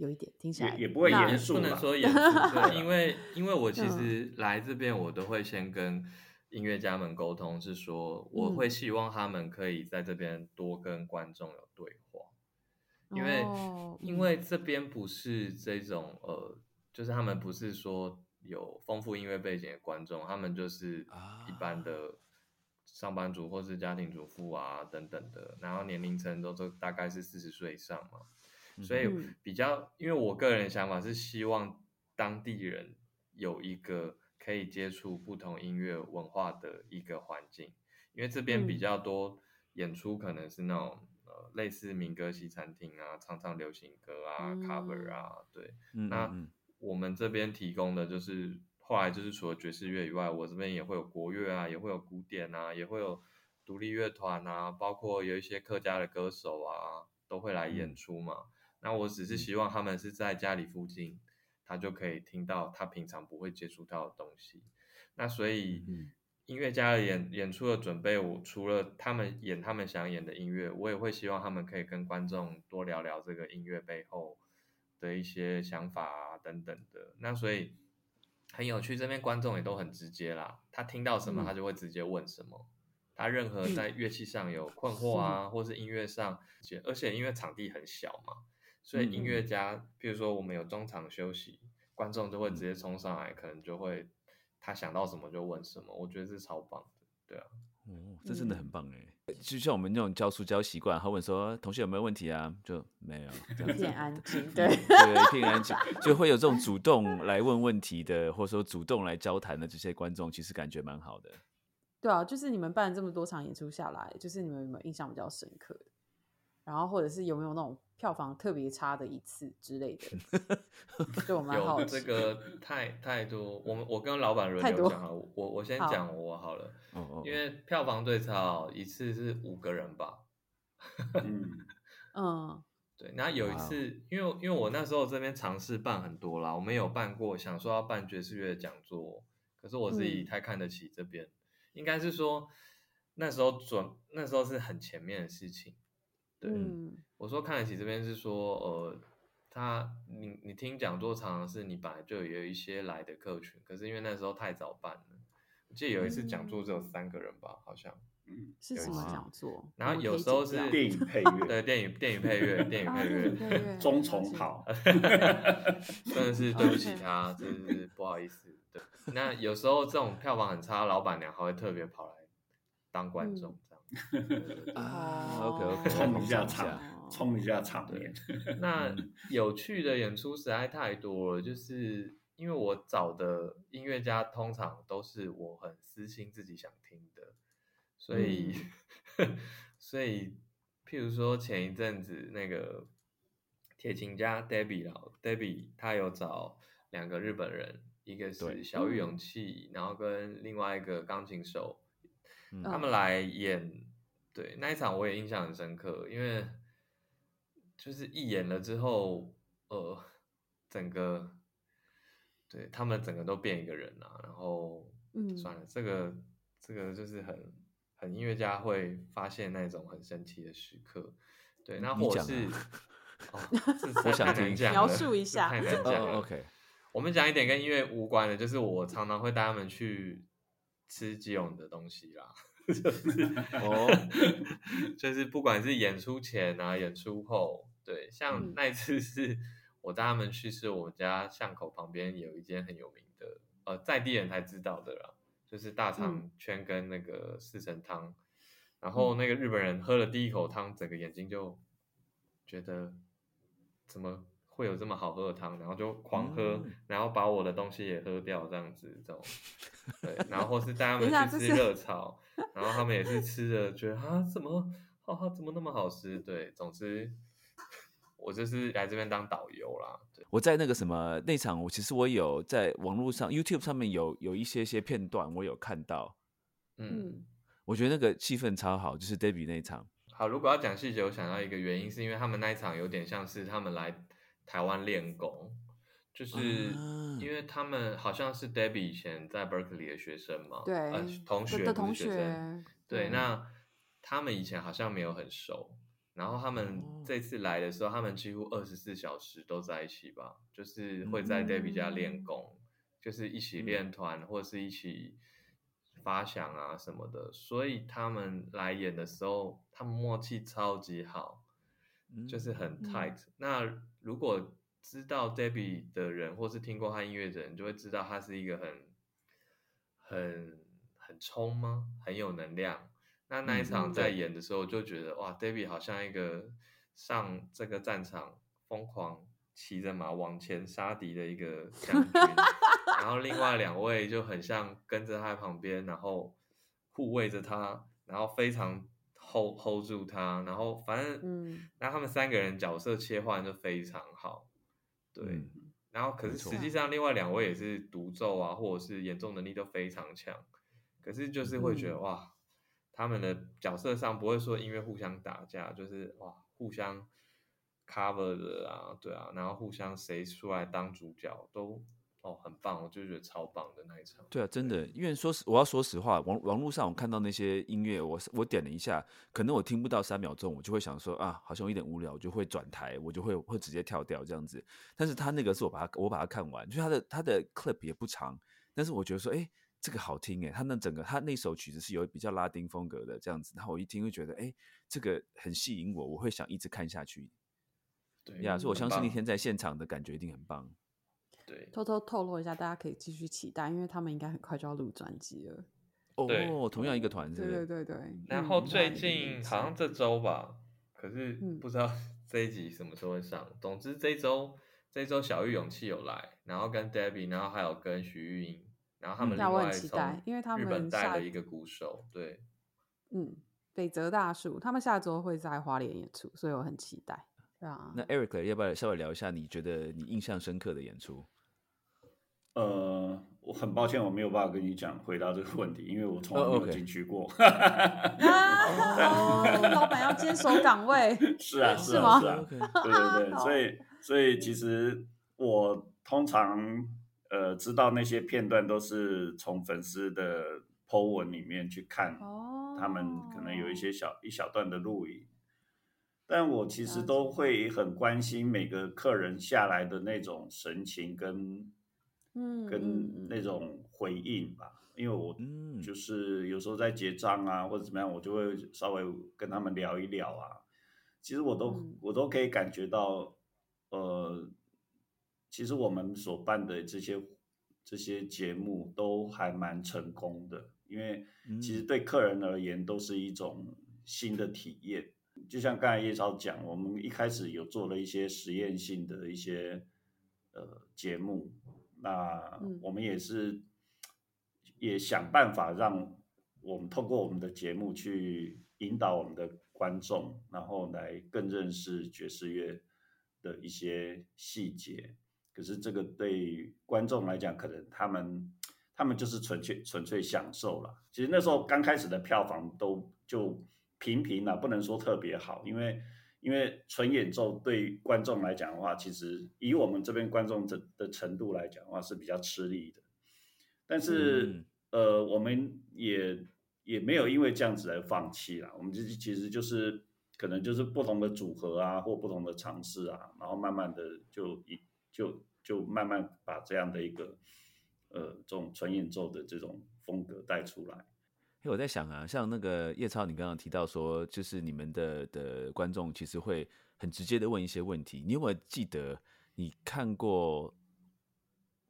有一点听起来也也不会严肃不能说 [laughs] 严肃，对，因为因为我其嗯。实来这边，我都会先跟音乐家们沟通，是说我会嗯。希望他们可以在这边多跟观众有对话，因为、因为这边不是这种呃，就是他们不是说有丰富音乐背景的观众，他们就是一般的上班族或是家庭主妇啊等等的，然后年龄层都都大概是四十岁以上嘛，所以嗯。比较，因为我个人的想法是希望当地人有一个可以接触不同音乐文化的一个环境，因为这边比嗯。较多演出可能是那种呃类似民歌西餐厅啊，唱唱流行歌啊、cover 啊，对，嗯那嗯。我们这边提供的就是后来就是除了爵士乐以外，我这边也会有国乐啊，也会有古典啊，也会有独立乐团啊，包括有一些客家的歌手啊，都会来演嗯。出嘛。那我只是希望他们是在家里附近，他就可以听到他平常不会接触到的东西。那所以嗯音乐家的演演出的准备，我除了他们演他们想演的音乐，我也会希望他们可以跟观众多聊聊这个音乐背后的一些想法啊等等的。那所以很有趣，这边观众也都很直接啦，他听到什么嗯他就会直接问什么。他任何在乐器上有困惑啊，或是音乐上，而且因为场地很小嘛，所以音乐家，譬如说我们有中场休息，观众就会直接冲上来，可能就会他想到什么就问什么，我觉得是超棒的，对啊。哦，这真的很棒哎！就像我们那种教书教习惯，他问说同学有没有问题啊，就没有一片，安静，对，对，一片安静，就会有这种主动来问问题的，或者说主动来交谈的这些观众，其实感觉蛮好的。对啊，就是你们办这么多场演出下来，就是你们有没有印象比较深刻的？然后或者是有没有那种票房特别差的一次之类的？[laughs] 对我蛮好这个太太多，我们我跟老板轮流讲好了，我我先好讲我好了，因为票房最差哦一次是五个人吧，[laughs] 嗯，嗯对，那有一次，因为因为我那时候这边尝试办很多啦，我们有办过，想说要办爵士乐讲座，可是我自己嗯太看得起这边，应该是说那时候准那时候是很前面的事情，对，嗯我说看得起这边是说，呃，他你你听讲座常常是你本来就有一些来的客群，可是因为那时候太早办了，我记得有一次讲座只有三个人吧，好像。嗯，是什么讲座？然后有时候是电影配乐，[laughs] 对电影电影配乐，电影配乐，[laughs] 中重好，[laughs] 真的是对不起他，真的是不好意思。对，那有时候这种票房很差，老板娘还会特别跑来当观众这样。啊，OK OK，冲一下场，冲一下场面。[laughs] 那有趣的演出实在太多了，就是因为我找的音乐家通常都是我很私心自己想听的。所以，[laughs] 所以，譬如说前一阵子那个铁琴家 Debbie 老 Debbie，他有找两个日本人，一个是小玉勇气，然后跟另外一个钢琴手，他们来演。对那一场我也印象很深刻，因为就是一演了之后，呃，整个对他们整个都变一个人了。然后，嗯，算了，这个这个就是很。很音乐家会发现那种很神奇的时刻，对，那或是，[laughs] 我想听描述一下，太难讲了。OK，我们讲一点跟音乐无关的，就是我常常会带他们去吃基隆的东西啦，[laughs] 就是哦，[laughs] 就是不管是演出前啊，演出后，对，像那一次是我带他们去吃我家巷口旁边有一间很有名的，呃，在地人才知道的啦。就是大肠圈跟那个四神汤，然后那个日本人喝了第一口汤，整个眼睛就觉得怎么会有这么好喝的汤，然后就狂喝，然后把我的东西也喝掉，这样子这种，对，然后或是带他们去吃热炒，然后他们也是吃的觉得啊怎么啊怎么那么好吃，对，总之。我就是来这边当导游啦。我在那个什么那场，我其实我有在网络上 YouTube 上面有有一些些片段，我有看到。嗯，我觉得那个气氛超好，就是 Debbie 那一场。好，如果要讲细节，我想到一个原因，是因为他们那一场有点像是他们来台湾练功，就是因为他们好像是 Debbie 以前在 Berkeley 的学生嘛，对，同学的同学，对，那他们以前好像没有很熟。然后他们这次来的时候，他们几乎二十四小时都在一起吧，就是会在 Debbie 家练功，就是一起练团或者是一起发响啊什么的。所以他们来演的时候，他们默契超级好，就是很 tight。那如果知道 Debbie 的人，或是听过他音乐的人，就会知道他是一个很很很冲吗？很有能量。那那一场在演的时候，就觉得哇，David 好像一个上这个战场疯狂骑着马往前杀敌的一个将军，然后另外两位就很像跟着他旁边，然后护卫着他，然后非常 hold hold 住他，然后反正，嗯，那他们三个人角色切换就非常好，对，然后可是实际上另外两位也是独奏啊，或者是演奏能力都非常强，可是就是会觉得哇。他们的角色上不会说音乐互相打架，就是哇互相 cover 的啊，对啊，然后互相谁出来当主角都哦很棒，我就觉得超棒的那一场。对啊，真的，因为说实我要说实话，网网络上我看到那些音乐，我我点了一下，可能我听不到三秒钟，我就会想说啊，好像有点无聊，我就会转台，我就会会直接跳掉这样子。但是他那个是我把它我把它看完，就他的他的 clip 也不长，但是我觉得说哎。这个好听哎，他那整个他那首曲子是有比较拉丁风格的这样子，然后我一听会觉得哎，这个很吸引我，我会想一直看下去。对呀，所以我相信那天在现场的感觉一定很棒。对，偷偷透露一下，大家可以继续期待，因为他们应该很快就要录专辑了。哦，同样一个团，对对对对。然后最近好像这周吧，可是不知道 [laughs] 这一集什么时候会上。总之这周这周小玉勇气有来，然后跟 Debbie，然后还有跟徐玉英。然后他们另外从日本带了一个鼓手，对，嗯，北泽大树，他们下周会在花莲演出，所以我很期待。对啊，那 Eric 要不要稍微聊一下你觉得你印象深刻的演出？呃，我很抱歉我没有办法跟你讲回答这个问题，因为我从来没有进去过。老板要坚守岗位，[laughs] 是啊，是啊，是啊，对对对，[laughs] 所以所以其实我通常。呃，知道那些片段都是从粉丝的 po 文里面去看，他们可能有一些小一小段的录影，但我其实都会很关心每个客人下来的那种神情跟，嗯跟那种回应吧。因为我嗯。就是有时候在结账啊或者怎么样，我就会稍微跟他们聊一聊啊。其实我都、嗯。我都可以感觉到，呃，其实我们所办的这些这些节目都还蛮成功的，因为其实嗯对客人而言都是一种新的体验。就像刚才叶超讲，我们一开始有做了一些实验性的一些呃节目，那嗯我们也是也想办法让我们透过我们的节目去引导我们的观众，然后来更认识爵士乐的一些细节。可是这个对观众来讲，可能他们他们就是纯粹纯粹享受了。其实那时候刚开始的票房都就平平了，不能说特别好，因为因为纯演奏对观众来讲的话，其实以我们这边观众的的程度来讲的话是比较吃力的。但是、嗯呃，我们也也没有因为这样子而放弃啦。我们就其实就是可能就是不同的组合啊，或不同的尝试啊，然后慢慢的就一就就慢慢把这样的一个呃这种纯演奏的这种风格带出来。因为我在想啊，像那个叶超，你刚刚提到说，就是你们的的观众其实会很直接的问一些问题。你有没有记得你看过，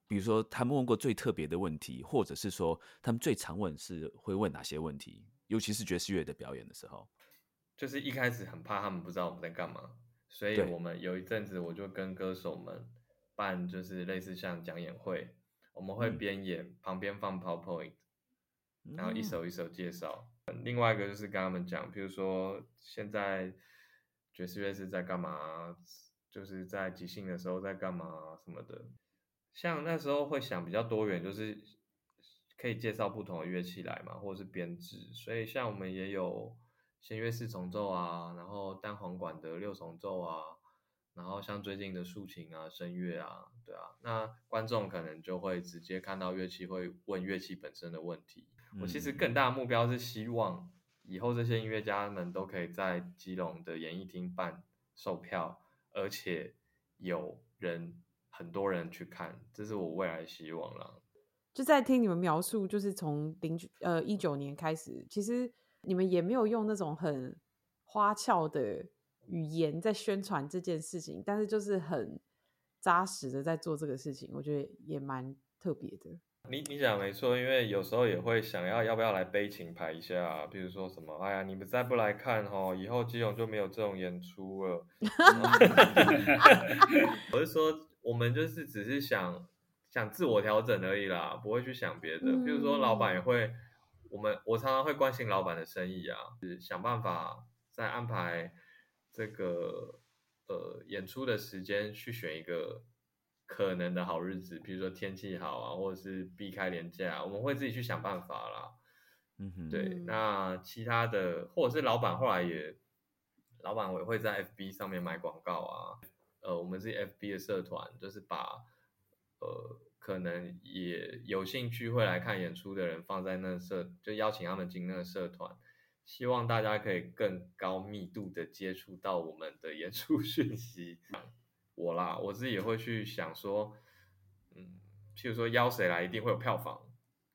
比如说他们问过最特别的问题，或者是说他们最常问是会问哪些问题？尤其是爵士乐的表演的时候。就是一开始很怕他们不知道我们在干嘛，所以我们有一阵子我就跟歌手们办就是类似像讲演会，我们会嗯边演、旁边放 PowerPoint，然后一嗯首一首介绍。另外一个就是跟他们讲，比如说现在爵士乐是在干嘛，就是在即兴的时候在干嘛什么的。像那时候会想比较多元，就是可以介绍不同的乐器来嘛，或者是编制。所以像我们也有弦乐四重奏啊，然后单簧管的六重奏啊，然后像最近的竖琴啊、声乐啊，对啊，那观众可能就会直接看到乐器，会问乐器本身的问题。我其实嗯更大的目标是希望以后这些音乐家们都可以在基隆的演艺厅办售票，而且有人很多人去看，这是我未来的希望啦。就在听你们描述，就是从零呃一九年开始，其实你们也没有用那种很花俏的语言在宣传这件事情，但是就是很扎实的在做这个事情，我觉得也蛮特别的。你你讲没错，因为有时候也会想要要不要来悲情牌一下、啊，比如说什么，哎呀，你们再不来看哦，以后基隆就没有这种演出了。[laughs] 我是说，我们就是只是想想自我调整而已啦，不会去想别的。比如说，老板也会，我们我常常会关心老板的生意啊，就是想办法再安排这个呃演出的时间去选一个可能的好日子，比如说天气好啊，或者是避开年假，我们会自己去想办法啦。嗯哼，对，嗯那其他的或者是老板后来也，老板也会在 FB 上面买广告啊。呃，我们是 FB 的社团，就是把呃可能也有兴趣会来看演出的人放在那社，就邀请他们进那个社团，希望大家可以更高密度的接触到我们的演出讯息。[laughs] 我啦，我自己也会去想说，嗯，譬如说邀谁来一定会有票房，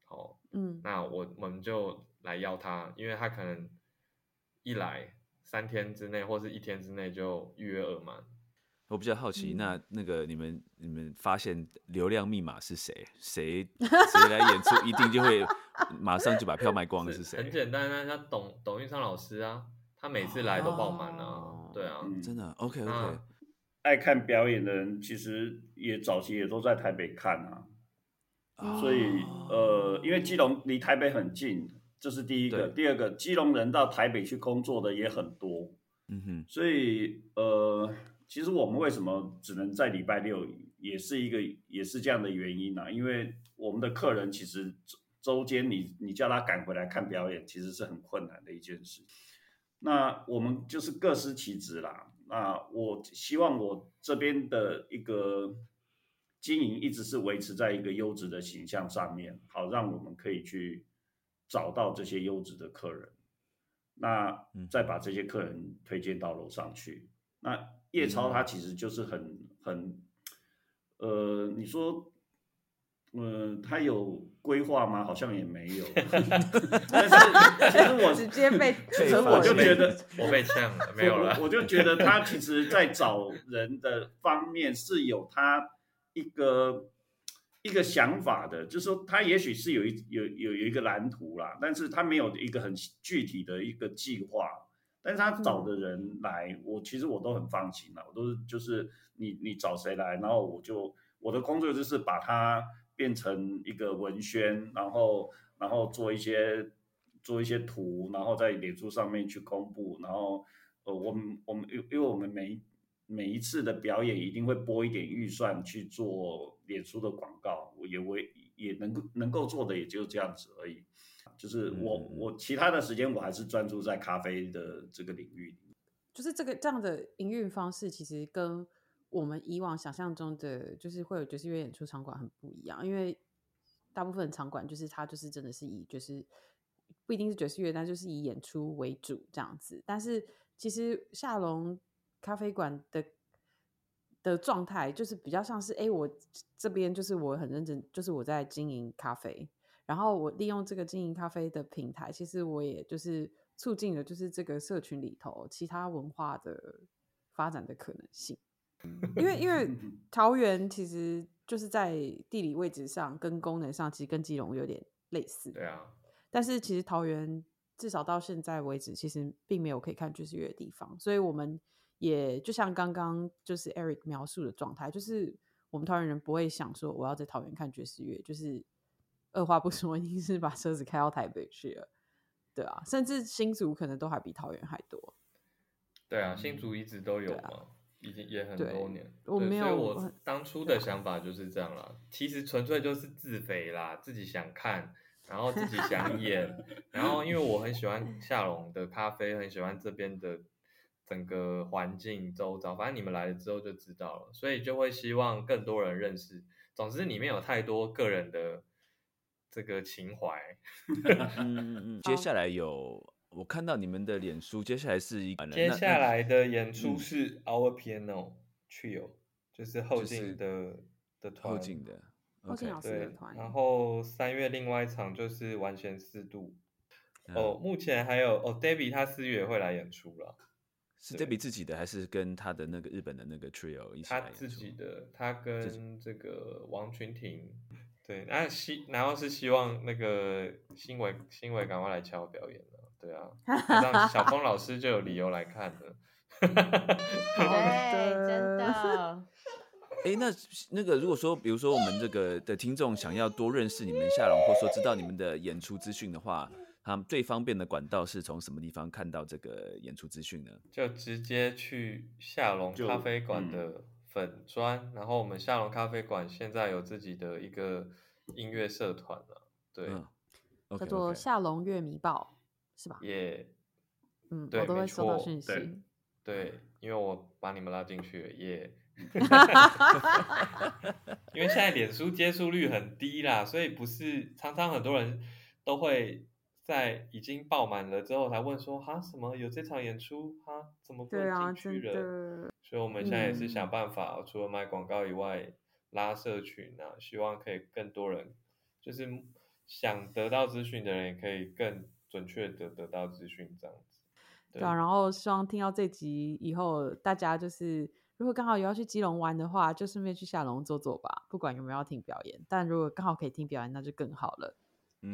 好、嗯，那我我们就来邀他，因为他可能一来三天之内或是一天之内就预约额满。我比较好奇，嗯那那个你们你们发现流量密码是谁？谁 [laughs] 谁来演出，一定就会马上就把票卖光的是谁？很简单啊，像董董运昌老师啊，他每次来都爆满啊，哦对啊，嗯真的 OK OK，、那爱看表演的人，其实也早期也都在台北看啊。所以呃，因为基隆离台北很近，这是第一个。第二个，基隆人到台北去工作的也很多，嗯哼，所以呃，其实我们为什么只能在礼拜六，也是一个也是这样的原因啊。因为我们的客人其实周周间你你叫他赶回来看表演，其实是很困难的一件事。那我们就是各司其职啦。那我希望我这边的一个经营一直是维持在一个优质的形象上面，好让我们可以去找到这些优质的客人。那再把这些客人推荐到楼上去。那夜超他其实就是很很，呃，你说。嗯，他有规划吗？好像也没有。[laughs] 但是其实我直接被，[laughs] 我就觉得我被呛了，没有了。我就觉得他其实，在找人的方面是有他一个一个想法的，就是说他也许是有一有有有一个蓝图啦，但是他没有一个很具体的一个计划。但是他找的人来，我其实我都很放心了，我都是就是你你找谁来，然后我就我的工作就是把它。变成一个文宣，然后然后做一些做一些图，然后在脸书上面去公布，然后呃，我们我们因因为我们每每一次的表演一定会拨一点预算去做脸书的广告，我也我也能够能够做的也就这样子而已。就是我我其他的时间我还是专注在咖啡的这个领域。就是这个这样的营运方式，其实跟。我们以往想象中的就是会有爵士乐演出场馆很不一样，因为大部分场馆就是它就是真的是以就是不一定是爵士乐，但就是以演出为主这样子。但是其实夏龙咖啡馆的的状态就是比较像是，哎，我这边就是我很认真，就是我在经营咖啡，然后我利用这个经营咖啡的平台，其实我也就是促进了就是这个社群里头其他文化的发展的可能性。因为因为 [laughs] 桃园其实就是在地理位置上跟功能上，其实跟基隆有点类似。对啊，但是其实桃园至少到现在为止，其实并没有可以看爵士乐的地方。所以我们也就像刚刚就是 Eric 描述的状态，就是我们桃园人不会想说我要在桃园看爵士乐，就是二话不说，一定是把车子开到台北去了。对啊，甚至新竹可能都还比桃园还多。对啊，新竹一直都有嘛。已经也很多年，我没有。所以我当初的想法就是这样啦。其实纯粹就是自肥啦，自己想看，然后自己想演，[laughs] 然后因为我很喜欢夏龙的咖啡，很喜欢这边的整个环境周遭。反正你们来了之后就知道了，所以就会希望更多人认识。总之里面有太多个人的这个情怀 [laughs] 嗯嗯。接下来有。我看到你们的脸书，接下来是一接下来的演出是 Our Piano Trio，就是后进的的团，后进的后进老师的团。然后三月另外一场就是完全四度。哦，目前还有哦，David 他四月会来演出了，是 Debbie 自己的还是跟他的那个日本的那个 Trio 一起？他自己的，他跟这个王群婷。对，那希然后是希望那个新伟新伟赶快来敲表演了。对啊，让小峰老师就有理由来看的。[laughs] [laughs] 对，真的。[laughs] 哎，那那个，如果说，比如说我们这个的听众想要多认识你们夏龙，或者说知道你们的演出资讯的话，他们最方便的管道是从什么地方看到这个演出资讯呢？就直接去夏龙咖啡馆的粉砖，然后我们夏龙咖啡馆现在有自己的一个音乐社团了，对，叫做夏龙乐迷报。是吧？也，嗯，我都会收到讯息。对，因为我把你们拉进去了，也。[laughs] 因为现在脸书接触率很低啦，所以不是常常很多人都会在已经爆满了之后才问说：“哈，什么有这场演出？哈，怎么不进去了？”所以我们现在也是想办法，除了买广告以外，拉社群啊，希望可以更多人，就是想得到资讯的人也可以更。准确的得到资讯，这样子。对啊，然后希望听到这集以后，大家就是如果刚好有要去基隆玩的话，就顺便去下龙坐坐吧。不管有没有要听表演，但如果刚好可以听表演，那就更好了。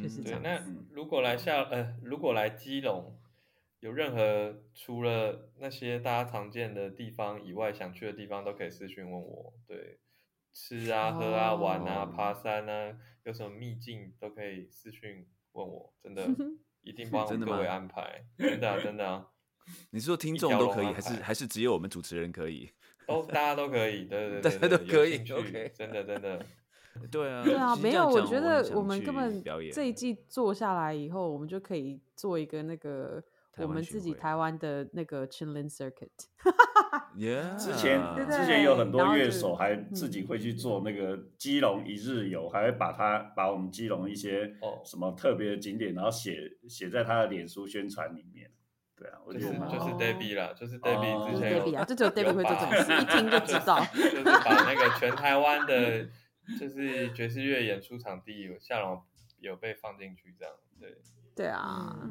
就是这样。那如果来下呃，如果来基隆，有任何除了那些大家常见的地方以外，想去的地方都可以私讯问我。对，吃啊、喝啊、玩啊、爬山啊，有什么秘境都可以私讯问我，真的。[laughs] 一定帮各位安排，真的 [laughs] 真的。啊你是说听众都可以，还是还是只有我们主持人可以？都大家都可以，对对对，[laughs] 大家都可以。OK，真的真的。对啊，对啊，没有，我觉得我们根本这一季做下来以后，我们就可以做一个那个我们自己台湾的那个 Chinlin Circuit。[laughs] 之前之前有很多乐手还自己会去做那个基隆一日游，还会把它把我们基隆一些什么特别的景点，然后写写在他的脸书宣传里面。对啊，我就是觉得蛮好就是哦 Debbie 啦，就是哦 Debbie 就是之前有 Debbie 啊，就只有 Debbie 有会做这种事，一听就知道。[laughs] 就是把那个全台湾的，就是爵士乐演出场地有夏龙有被放进去，这样对。对啊，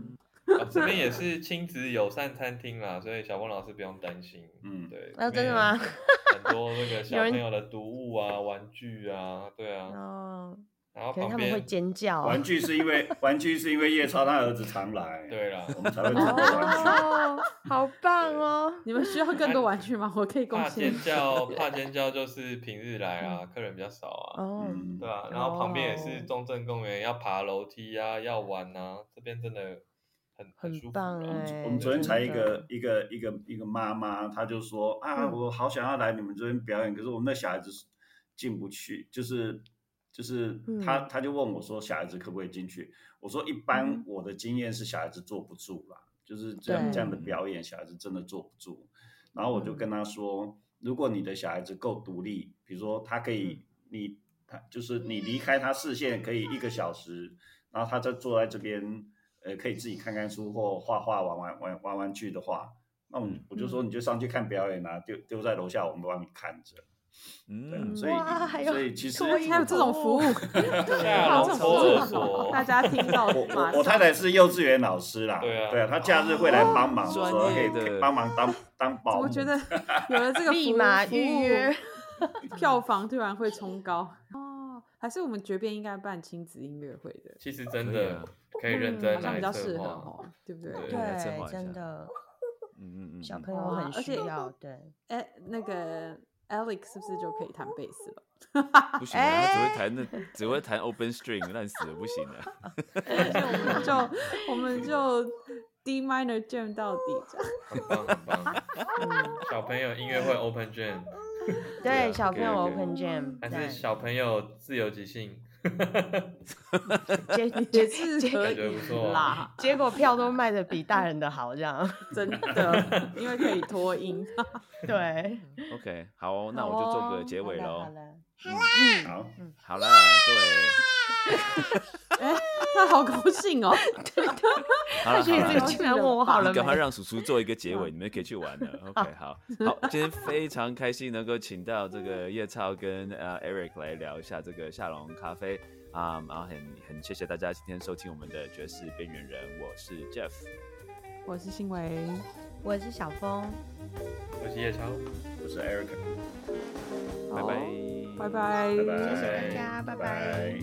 这边也是亲子友善餐厅啦，所以小峰老师不用担心。嗯对。真的吗很多那个小朋友的读物啊、玩具啊，对啊。哦，然后可能旁边他们会尖叫啊玩。具是因为玩具是因为 [laughs] 叶超他儿子常来，对啦，我们才会准备玩具。哦，好棒哦！你们需要更多玩具吗？我可以贡怕献尖。叫，[laughs] 怕尖叫就是平日来啊，客人比较少啊。哦，嗯对啊，然后旁边也是哦中正公园，要爬楼梯啊，要玩啊，这边真的很很舒服棒啊哎我们昨天才一真个一个一个一个妈妈，她就说啊，嗯我好想要来你们这边表演，可是我们那小孩子进不去，就是就是她嗯她就问我说，小孩子可不可以进去？我说一般嗯我的经验是小孩子坐不住啦，就是这样这样的表演，小孩子真的坐不住。然后我就跟他说，如果你的小孩子够独立，比如说他可以你他就是你离开他视线可以一个小时，然后他就坐在这边，呃，可以自己看看书或画画、玩玩玩玩玩具的话，那我我就说你就上去看表演啊，丢丢在楼下，我们帮你看着。嗯，所以哇还有所以其实还有这种服务，夏还有这种龙托儿服务，所大家听到我我我太太是幼稚园老师啦，对啊对啊，她假日会来帮忙，专说可以帮忙当 [laughs] 当保姆。我觉得有了这个 [laughs] 服务立马预约，[laughs] 票房突然会冲高哦。还是我们绝变应该办亲子音乐会的，其实真的啊可以认嗯真好像比较来策划。适合哦，对不对？对真的，嗯嗯嗯，嗯小朋友很哇而且需要，对，哎，那个 Alex 是不是就可以弹贝斯了？[laughs] 不行啊，他只会弹那只会弹 open string，烂死了，不行的。而且我们就我们就 D minor jam 到底这样。很棒很棒。嗯，小朋友音乐会 open jam，对，小朋友 open jam，还是小朋友自由即兴，[laughs] 结也结是结可以啦，[laughs] 结果票都卖的比大人的好，这样，[laughs] 真的，因为可以脱音。对，OK，好哦，那我就做哦个结尾喽好了。好。好，好了，对，[laughs] 哎，他好高兴哦。[laughs] 好了他觉得好了，这个竟然问我好了没？赶快让叔叔做一个结尾，你们可以去玩了。[laughs] OK，好，好，今天非常开心能够请到这个叶超跟呃 Eric 来聊一下这个夏龙咖啡。啊、然后很很谢谢大家今天收听我们的爵士边缘人，我是 Jeff，我是新维，我是小峰，我是叶超，我是 Eric，拜拜，拜拜，拜拜，谢谢大家拜拜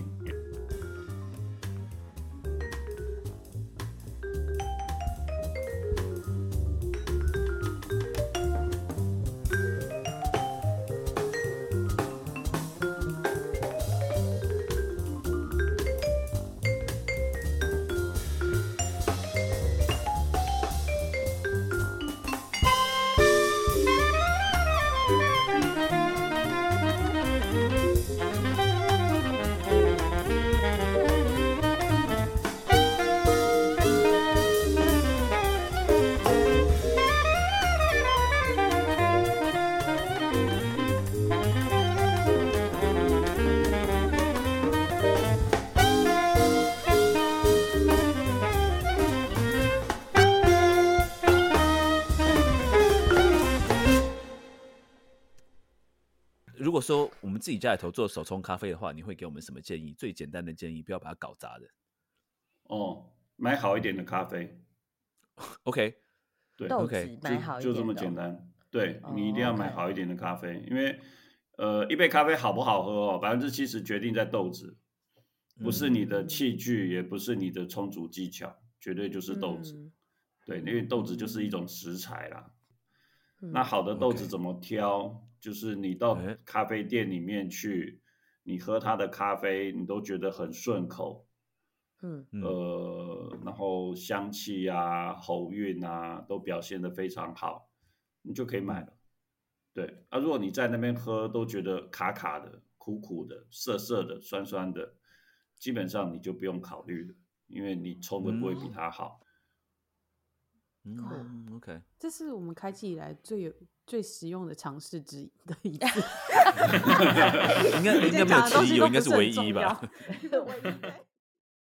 果说我们自己家里头做手冲咖啡的话，你会给我们什么建议？最简单的建议，不要把它搞砸的。哦，买好一点的咖啡，OK，对，OK，子买好一就这么点的哦，简单。对哦你一定要买好一点的咖啡，因为呃，一杯咖啡好不好喝哦，百分之七十决定在豆子，不是你的嗯器具，也不是你的冲煮技巧，绝对就是豆子。嗯对，因为豆子就是一种食材啦。嗯那好的豆子怎么挑？就是你到哎咖啡店里面去，你喝他的咖啡，你都觉得很顺口，嗯嗯呃，然后香气啊、喉韵啊都表现的非常好，你就可以买了。对，啊，如果你在那边喝都觉得卡卡的、苦苦的、涩涩的、酸酸的，基本上你就不用考虑了，因为你冲的不会比它好。嗯，OK，这是我们开机以来最有最实用的尝试之一的一次。[laughs] 应该应该没有之一，应该是唯一吧。唯 [laughs] 一对